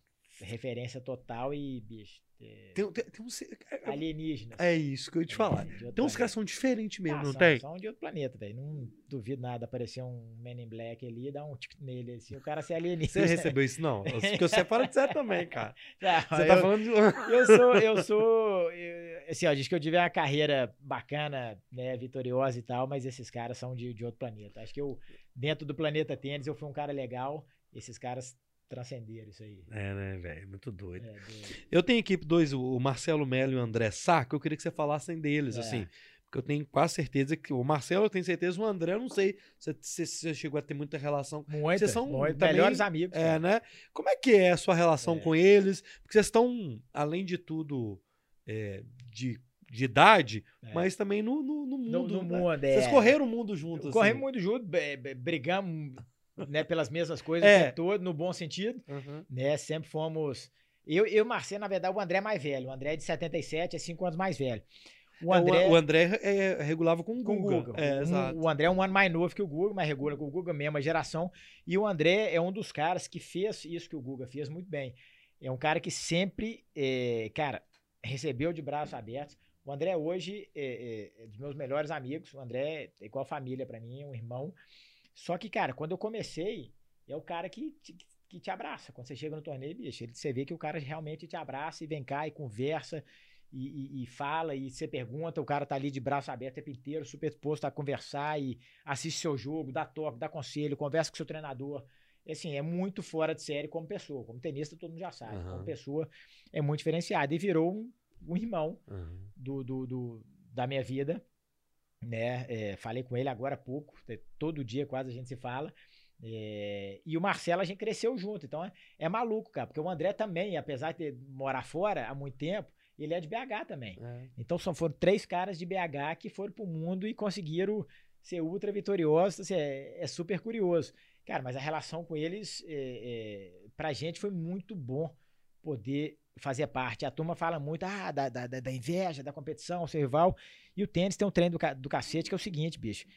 referência total e, bicho, é, Tem, tem, tem uns- alienígenas. é isso que eu ia te falar. É, Tem uns caras são diferentes mesmo, Ah, não são, tem? São de outro planeta, velho. Não duvido nada aparecer um Man in Black ali e dar um tic nele, assim, o cara ser Você alienígena. recebeu isso, não? Porque você fala de sério também, cara. Ah, Você eu, tá falando de. eu sou, eu sou, eu- assim, ó, diz que eu tive uma carreira bacana, né, vitoriosa e tal, mas esses caras são de, de outro planeta. Acho que eu, dentro do planeta tênis, eu fui um cara legal, esses caras transcenderam isso aí. É, né, velho? Muito doido. É, doido. Eu tenho equipe dois, o Marcelo Melo e o André Sá, que eu queria que você falassem deles, É. assim. Porque eu tenho quase certeza que o Marcelo eu tenho certeza, o André eu não sei se se você chegou a ter muita relação. Muito, Vocês são muito também- melhores amigos. É, cara. né? Como é que é a sua relação É. com eles? Porque vocês estão, além de tudo, é, de, de idade, É. mas também no, no, no no, mundo. no né? mundo, Vocês é. correram o mundo juntos. Corremos assim. muito junto, brigamos né, pelas mesmas coisas É. o tempo todo, no bom sentido. Aham. Né? Sempre fomos. Eu e o Marcelo, na verdade, o André é mais velho. O André é de 77, é 5 anos mais velho. O É, André. o André é, regulava com o com o Google. Guga. É, Um- o André é um ano mais novo que o Guga, mas regula com o Guga, mesma geração. E o André é um dos caras que fez isso que o Guga fez muito bem. É um cara que sempre, é, cara, recebeu de braços abertos. O André hoje é, é- é dos meus melhores amigos. O André é igual família pra mim, um irmão. Só que, cara, quando eu comecei, é o cara que te, que te abraça. Quando você chega no torneio, bicho, ele, você vê que o cara realmente te abraça e vem cá e conversa. e, e, e fala, e você pergunta, o cara tá ali de braço aberto o tempo inteiro, super disposto a conversar e assiste seu jogo, dá toque, dá conselho, conversa com seu treinador. Assim, é muito fora de série como pessoa. Como tenista, todo mundo já sabe. Aham. Como pessoa, é muito diferenciado. E virou um, um irmão Uhum. do, do, do- da minha vida, né? É, falei com ele agora há pouco, todo dia quase a gente se fala. É, e o Marcelo a gente cresceu junto, então é, é maluco, cara, porque o André também, apesar de morar fora há muito tempo, ele é de BH também. É. Então só foram três caras de BH que foram pro mundo e conseguiram ser ultra vitoriosos. assim, é, é super curioso. Cara, mas a relação com eles, é, é, pra gente foi muito bom poder fazer parte. A turma fala muito ah, da, da, da- da inveja, da competição, seu rival. E o tênis tem um treino do, ca- do cacete que é o seguinte, bicho.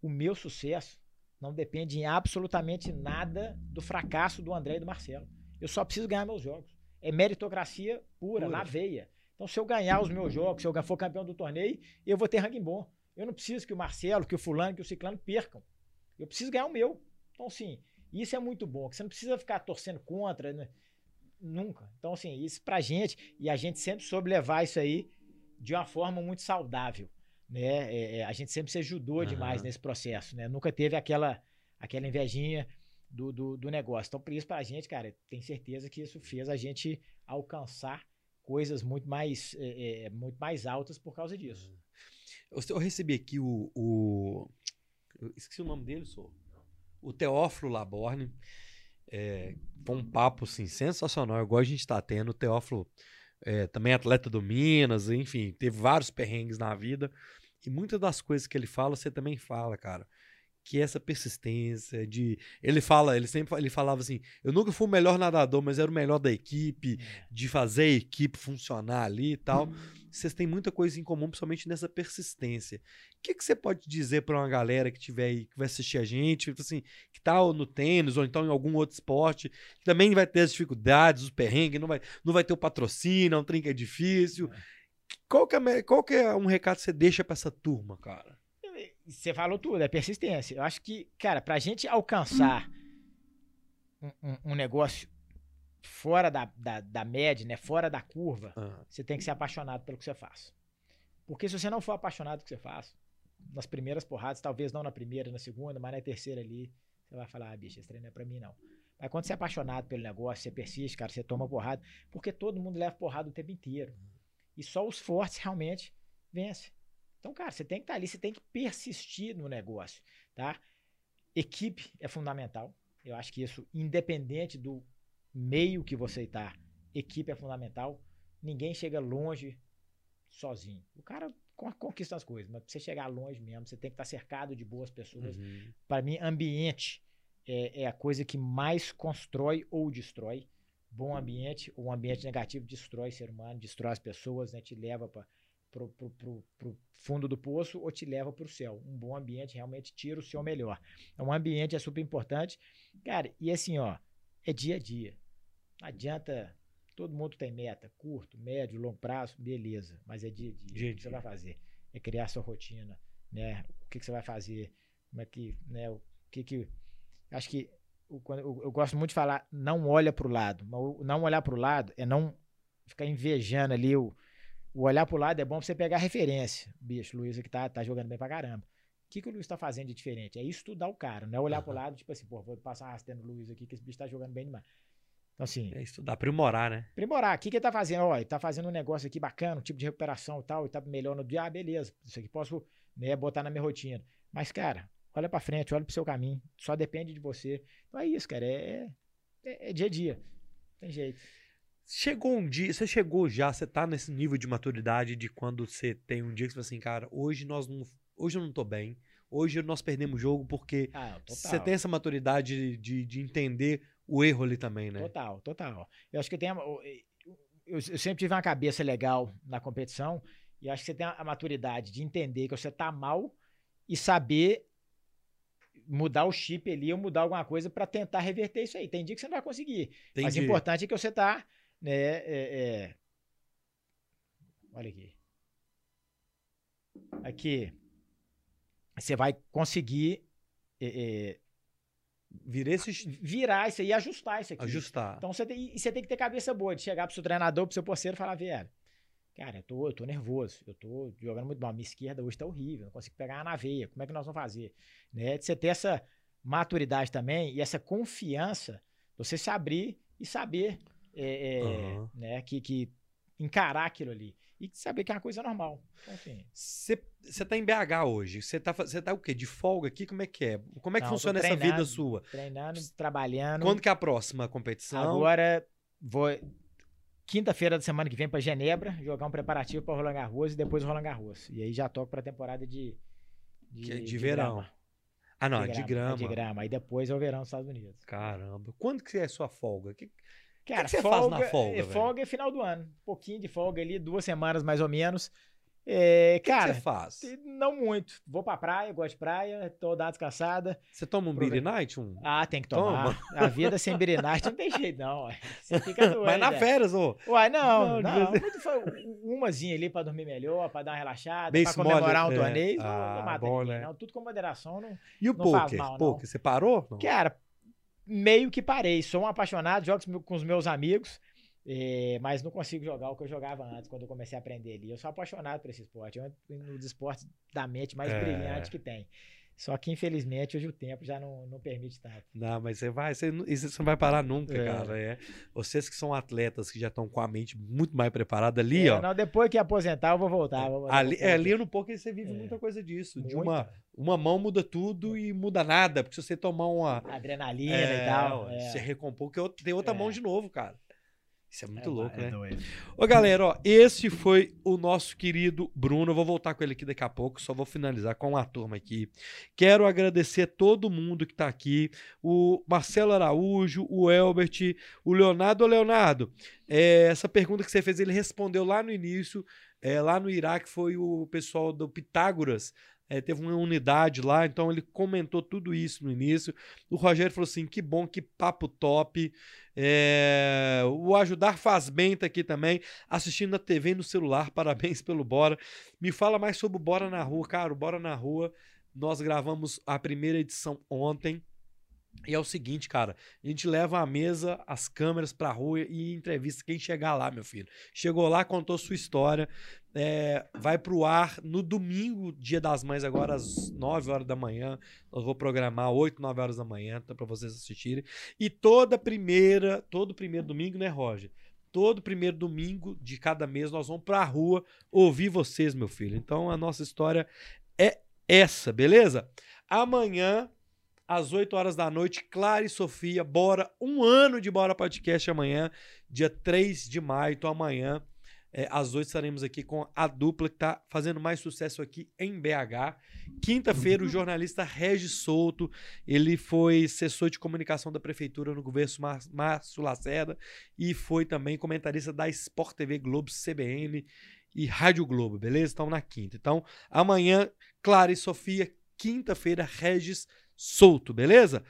O meu sucesso não depende em absolutamente nada do fracasso do André e do Marcelo. Eu só preciso ganhar meus jogos. É meritocracia pura, Pura. na veia. Então, se eu ganhar os meus jogos, se eu for campeão do torneio, eu vou ter ranking bom. Eu não preciso que o Marcelo, que o fulano, que o ciclano percam. Eu preciso ganhar o meu. Então, assim, isso é muito bom, que você não precisa ficar torcendo contra, né? Nunca. Então, assim, isso pra gente, e a gente sempre soube levar isso aí de uma forma muito saudável, né? É, é, a gente sempre se ajudou demais Aham. nesse processo, né? Nunca teve aquela, aquela invejinha do, do, do negócio. Então, por isso, pra gente, cara, tenho certeza que isso fez a gente alcançar coisas muito mais, é, é, muito mais altas por causa disso. Eu, eu recebi aqui o, o- esqueci o nome dele, sou. O Teófilo Laborne. É, foi um papo assim, sensacional, igual a gente está tendo. O Teófilo é, também atleta do Minas, enfim, teve vários perrengues na vida. E muitas das coisas que ele fala, você também fala, cara. Que essa persistência de. Ele fala, ele sempre ele falava assim: eu nunca fui o melhor nadador, mas era o melhor da equipe, de fazer a equipe funcionar ali e tal. Vocês têm muita coisa em comum, principalmente nessa persistência. O que, que você pode dizer para uma galera que tiver aí, que vai assistir a gente, tipo assim, que tá no tênis ou então em algum outro esporte, que também vai ter as dificuldades, os perrengues, não vai, não vai ter o patrocínio, é um trinca é difícil. Qual que é, qual que é um recado que você deixa para essa turma, cara? Você falou tudo, é persistência. Eu acho que, cara, pra gente alcançar um, um- um negócio fora da, da, da média, né? Fora da curva, Ah, você tem que ser apaixonado pelo que você faz. Porque se você não for apaixonado pelo que você faz, nas primeiras porradas, talvez não na primeira, na segunda, mas na terceira ali, você vai falar, ah, bicho, esse treino não é pra mim, não. Mas quando você é apaixonado pelo negócio, você persiste, cara, você toma porrada, porque todo mundo leva porrada o tempo inteiro. E só os fortes realmente vencem. Então, cara, você tem que estar ali, você tem que persistir no negócio, tá? Equipe é fundamental. Eu acho que isso, independente do meio que você está, equipe é fundamental. Ninguém chega longe sozinho. O cara con- conquista as coisas, mas pra você chegar longe mesmo, você tem que estar cercado de boas pessoas. uhum. Para mim, ambiente é, é a coisa que mais constrói ou destrói. Bom ambiente, ou um ambiente negativo destrói o ser humano, destrói as pessoas, né? Te leva para pro, pro, pro, pro fundo do poço ou te leva para o céu. Um bom ambiente realmente tira o seu melhor. Então, um ambiente é super importante. Cara, e assim, ó, é dia a dia. Não adianta. Todo mundo tem meta, curto, médio, longo prazo, beleza. Mas é dia a dia. Dia a o que você vai fazer? É criar sua rotina, né? O que, que você vai fazer? Como é que, né? O que que. Acho que quando- eu, eu gosto muito de falar, não olha para o lado. Não olhar para o lado é não ficar invejando ali o, o olhar pro lado é bom pra você pegar referência. Bicho, o Luiz aqui tá, tá jogando bem pra caramba. O que, que o Luiz tá fazendo de diferente? É estudar o cara, não é olhar pro Aham. lado, tipo assim, pô, vou passar uma rasteira no Luiz aqui, que esse bicho tá jogando bem demais. Então, assim, É estudar, aprimorar, né? aprimorar. O que, que ele tá fazendo? Ó, ele tá fazendo um negócio aqui bacana, um tipo de recuperação e tal, e tá melhor no dia. Ah, beleza. Isso aqui posso né, botar na minha rotina. Mas, cara, olha pra frente, olha pro seu caminho. Só depende de você. Então é isso, cara. É, é, é dia a dia. Tem jeito. Chegou um dia, você chegou já, você tá nesse nível de maturidade de quando você tem um dia que você fala assim, cara, hoje nós não, hoje eu não tô bem, hoje nós perdemos o jogo porque Ah, você tem essa maturidade de, de entender o erro ali também, né? Total, total. Eu acho que tem. a- o- Eu, eu sempre tive uma cabeça legal na competição e eu acho que você tem a, maturidade de entender que você tá mal e saber mudar o chip ali ou mudar alguma coisa para tentar reverter isso aí. Tem dia que você não vai conseguir. Mas o Entendi. importante é que você tá, né? é- é- Olha aqui. Aqui. Você vai conseguir é, é, Virar esse virar isso aí e ajustar isso aqui. ajustar. Então você tem, e você tem que ter cabeça boa de chegar pro seu treinador, pro seu parceiro e falar, velho, Cara, eu tô, eu tô nervoso, eu tô jogando muito mal. Minha esquerda hoje tá horrível, não consigo pegar na veia. Como é que nós vamos fazer? Né? De você ter essa maturidade também e essa confiança, você se abrir e saber é, é, Aham. né, que, que encarar aquilo ali. E saber que é uma coisa normal. Então, assim, Você tá em BH hoje. Você tá, você tá o quê? De folga aqui? Como é que é? Como é que Não, funciona essa vida sua? treinando, trabalhando. Quando que é a próxima competição? Agora vou quinta-feira da semana que vem para Genebra jogar um preparativo para Roland Garros e depois o Roland Garros. E aí já toco para temporada de Que é de verão. grama. ah, não, é de é grama. de grama. Aí depois é o verão nos Estados Unidos. Caramba. Quando que é a sua folga? Que- Cara, que você faz na folga, é, velho? folga é final do ano. Um pouquinho de folga ali, duas semanas mais ou menos. É, O que, cara, que você faz? não muito. Vou pra praia, gosto de praia, tô dando descansada. Você toma um. Beer Night? Um... Ah, tem que tomar. A vida sem birinagem não tem jeito, não. ué. Você fica doido. Mas na né? férias, ô. Uai, Não, não, não. vez Muito foi umazinha ali pra dormir melhor, pra dar uma relaxada, Bem pra comemorar um é. torneio. Não, Ah, não mata bom, ninguém, né? não. Tudo com moderação. Não... E o Não faz poker? mal, não. Poker, você parou? Não. Cara, meio que parei. Sou um apaixonado, jogo com os meus amigos, eh, mas não consigo jogar o que eu jogava antes, quando eu comecei a aprender ali. Eu sou apaixonado por esse esporte. É um dos esportes da mente mais É. brilhante que tem. Só que, infelizmente, hoje o tempo já não, não permite tanto. Não, mas você vai, você, não- isso não vai parar nunca, É. cara. É. Vocês que são atletas que já estão com a mente muito mais preparada ali, É, ó. não, depois que aposentar, eu vou voltar. vou Ali, é, ali no poker você vive É. muita coisa disso. De uma, uma mão muda tudo e muda nada. Porque se você tomar uma. Adrenalina É, e tal. ué, é. Você recompor, que tem outra É. mão de novo, cara. Isso é muito É, louco, é né? doido. Ô, galera, ó, esse foi o nosso querido Bruno. Eu vou voltar com ele aqui daqui a pouco, só vou finalizar com a turma aqui. Quero agradecer todo mundo que tá aqui: o Marcelo Araújo, o Elbert, o Leonardo. Ô, Leonardo, é, essa pergunta que você fez, ele respondeu lá no início, é, lá no Iraque, foi o pessoal do Pitágoras. É, teve uma unidade lá, então ele comentou tudo isso no início. O Rogério falou assim: que bom, que papo top. É, o Ajudar Faz Bem tá aqui também, assistindo na TV no celular. Parabéns pelo Bora. Me fala mais sobre o Bora na Rua. Cara, o Bora na Rua, nós gravamos a primeira edição ontem. E é o seguinte, cara, a gente leva a mesa, as câmeras pra rua e entrevista quem chegar lá, meu filho. Chegou lá, contou sua história, é, vai pro ar no domingo, dia das mães, agora às 9 horas da manhã. Nós vou programar 8, 9 horas da manhã, tá, pra vocês assistirem. E toda primeira, todo primeiro domingo, né, Roger? Todo primeiro domingo de cada mês nós vamos pra rua ouvir vocês, meu filho. Então a nossa história é essa, beleza? Amanhã, às 8 horas da noite, Clara e Sofia, bora. Um ano de Bora Podcast amanhã, dia 3 de maio. Então amanhã, é, às 8 estaremos aqui com a dupla que tá fazendo mais sucesso aqui em BH. Quinta-feira, o jornalista Regis Souto, ele foi assessor de comunicação da prefeitura no governo Márcio Lacerda e foi também comentarista da Sport TV Globo, CBN e Rádio Globo, beleza? Então na quinta. Então amanhã, Clara e Sofia, quinta-feira, Regis Souto, beleza?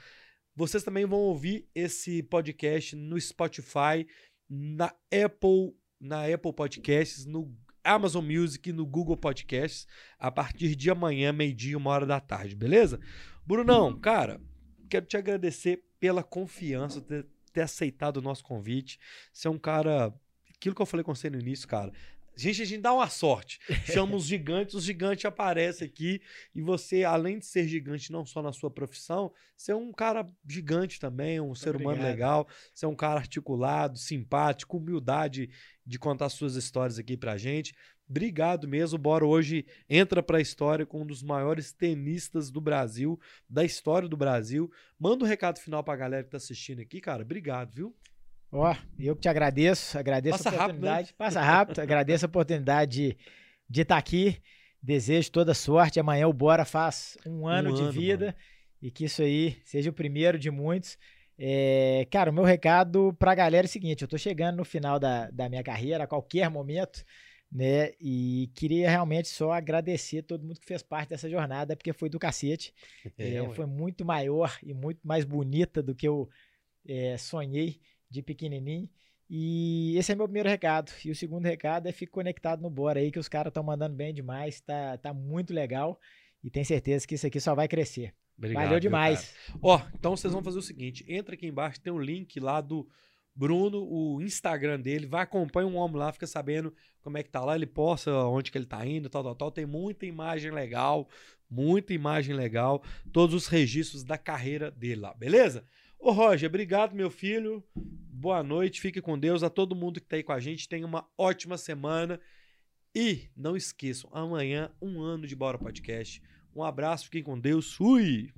Vocês também vão ouvir esse podcast no Spotify, na Apple, na Apple Podcasts, no Amazon Music e no Google Podcasts a partir de amanhã, meio-dia, uma hora da tarde, beleza? Brunão, cara, quero te agradecer pela confiança, ter, ter aceitado o nosso convite. Você é um cara. Aquilo que eu falei com você no início, cara. Gente, a gente dá uma sorte. Chama os gigantes, os gigantes aparecem aqui. E você, além de ser gigante, não só na sua profissão, você é um cara gigante também, um ser humano Obrigado. legal. Você é um cara articulado, simpático, humildade de contar suas histórias aqui pra gente. Obrigado mesmo. Bora hoje entra pra história com um dos maiores tenistas do Brasil, da história do Brasil. Manda um recado final pra galera que tá assistindo aqui, cara. Obrigado, viu? Ó, eu que te agradeço, agradeço Passa a rápido, né? oportunidade. Passa rápido, agradeço a oportunidade de de estar aqui. Desejo toda sorte. Amanhã o Bora faz um ano de ano, vida mano. e que isso aí seja o primeiro de muitos. É, cara, o meu recado pra galera é o seguinte: eu tô chegando no final da, da minha carreira, a qualquer momento, né? E queria realmente só agradecer todo mundo que fez parte dessa jornada, porque foi do cacete. É, ué. foi muito maior e muito mais bonita do que eu é, sonhei de pequenininho. E esse é meu primeiro recado. E o segundo recado é fique conectado no Bora aí, que os caras estão mandando bem demais. Tá, tá muito legal. E tenho certeza que isso aqui só vai crescer. Obrigado, Valeu demais. Ó, então vocês vão fazer o seguinte: entra aqui embaixo, tem um link lá do Bruno, o Instagram dele, vai acompanha um homem lá, fica sabendo como é que tá lá, ele posta onde que ele tá indo, tal, tal, tal. Tem muita imagem legal, muita imagem legal, todos os registros da carreira dele lá, beleza? Ô Roger, obrigado, meu filho. Boa noite, fique com Deus. A todo mundo que tá aí com a gente, tenha uma ótima semana. E não esqueçam, amanhã, um ano de Bora Podcast. Um abraço, fiquem com Deus. Fui!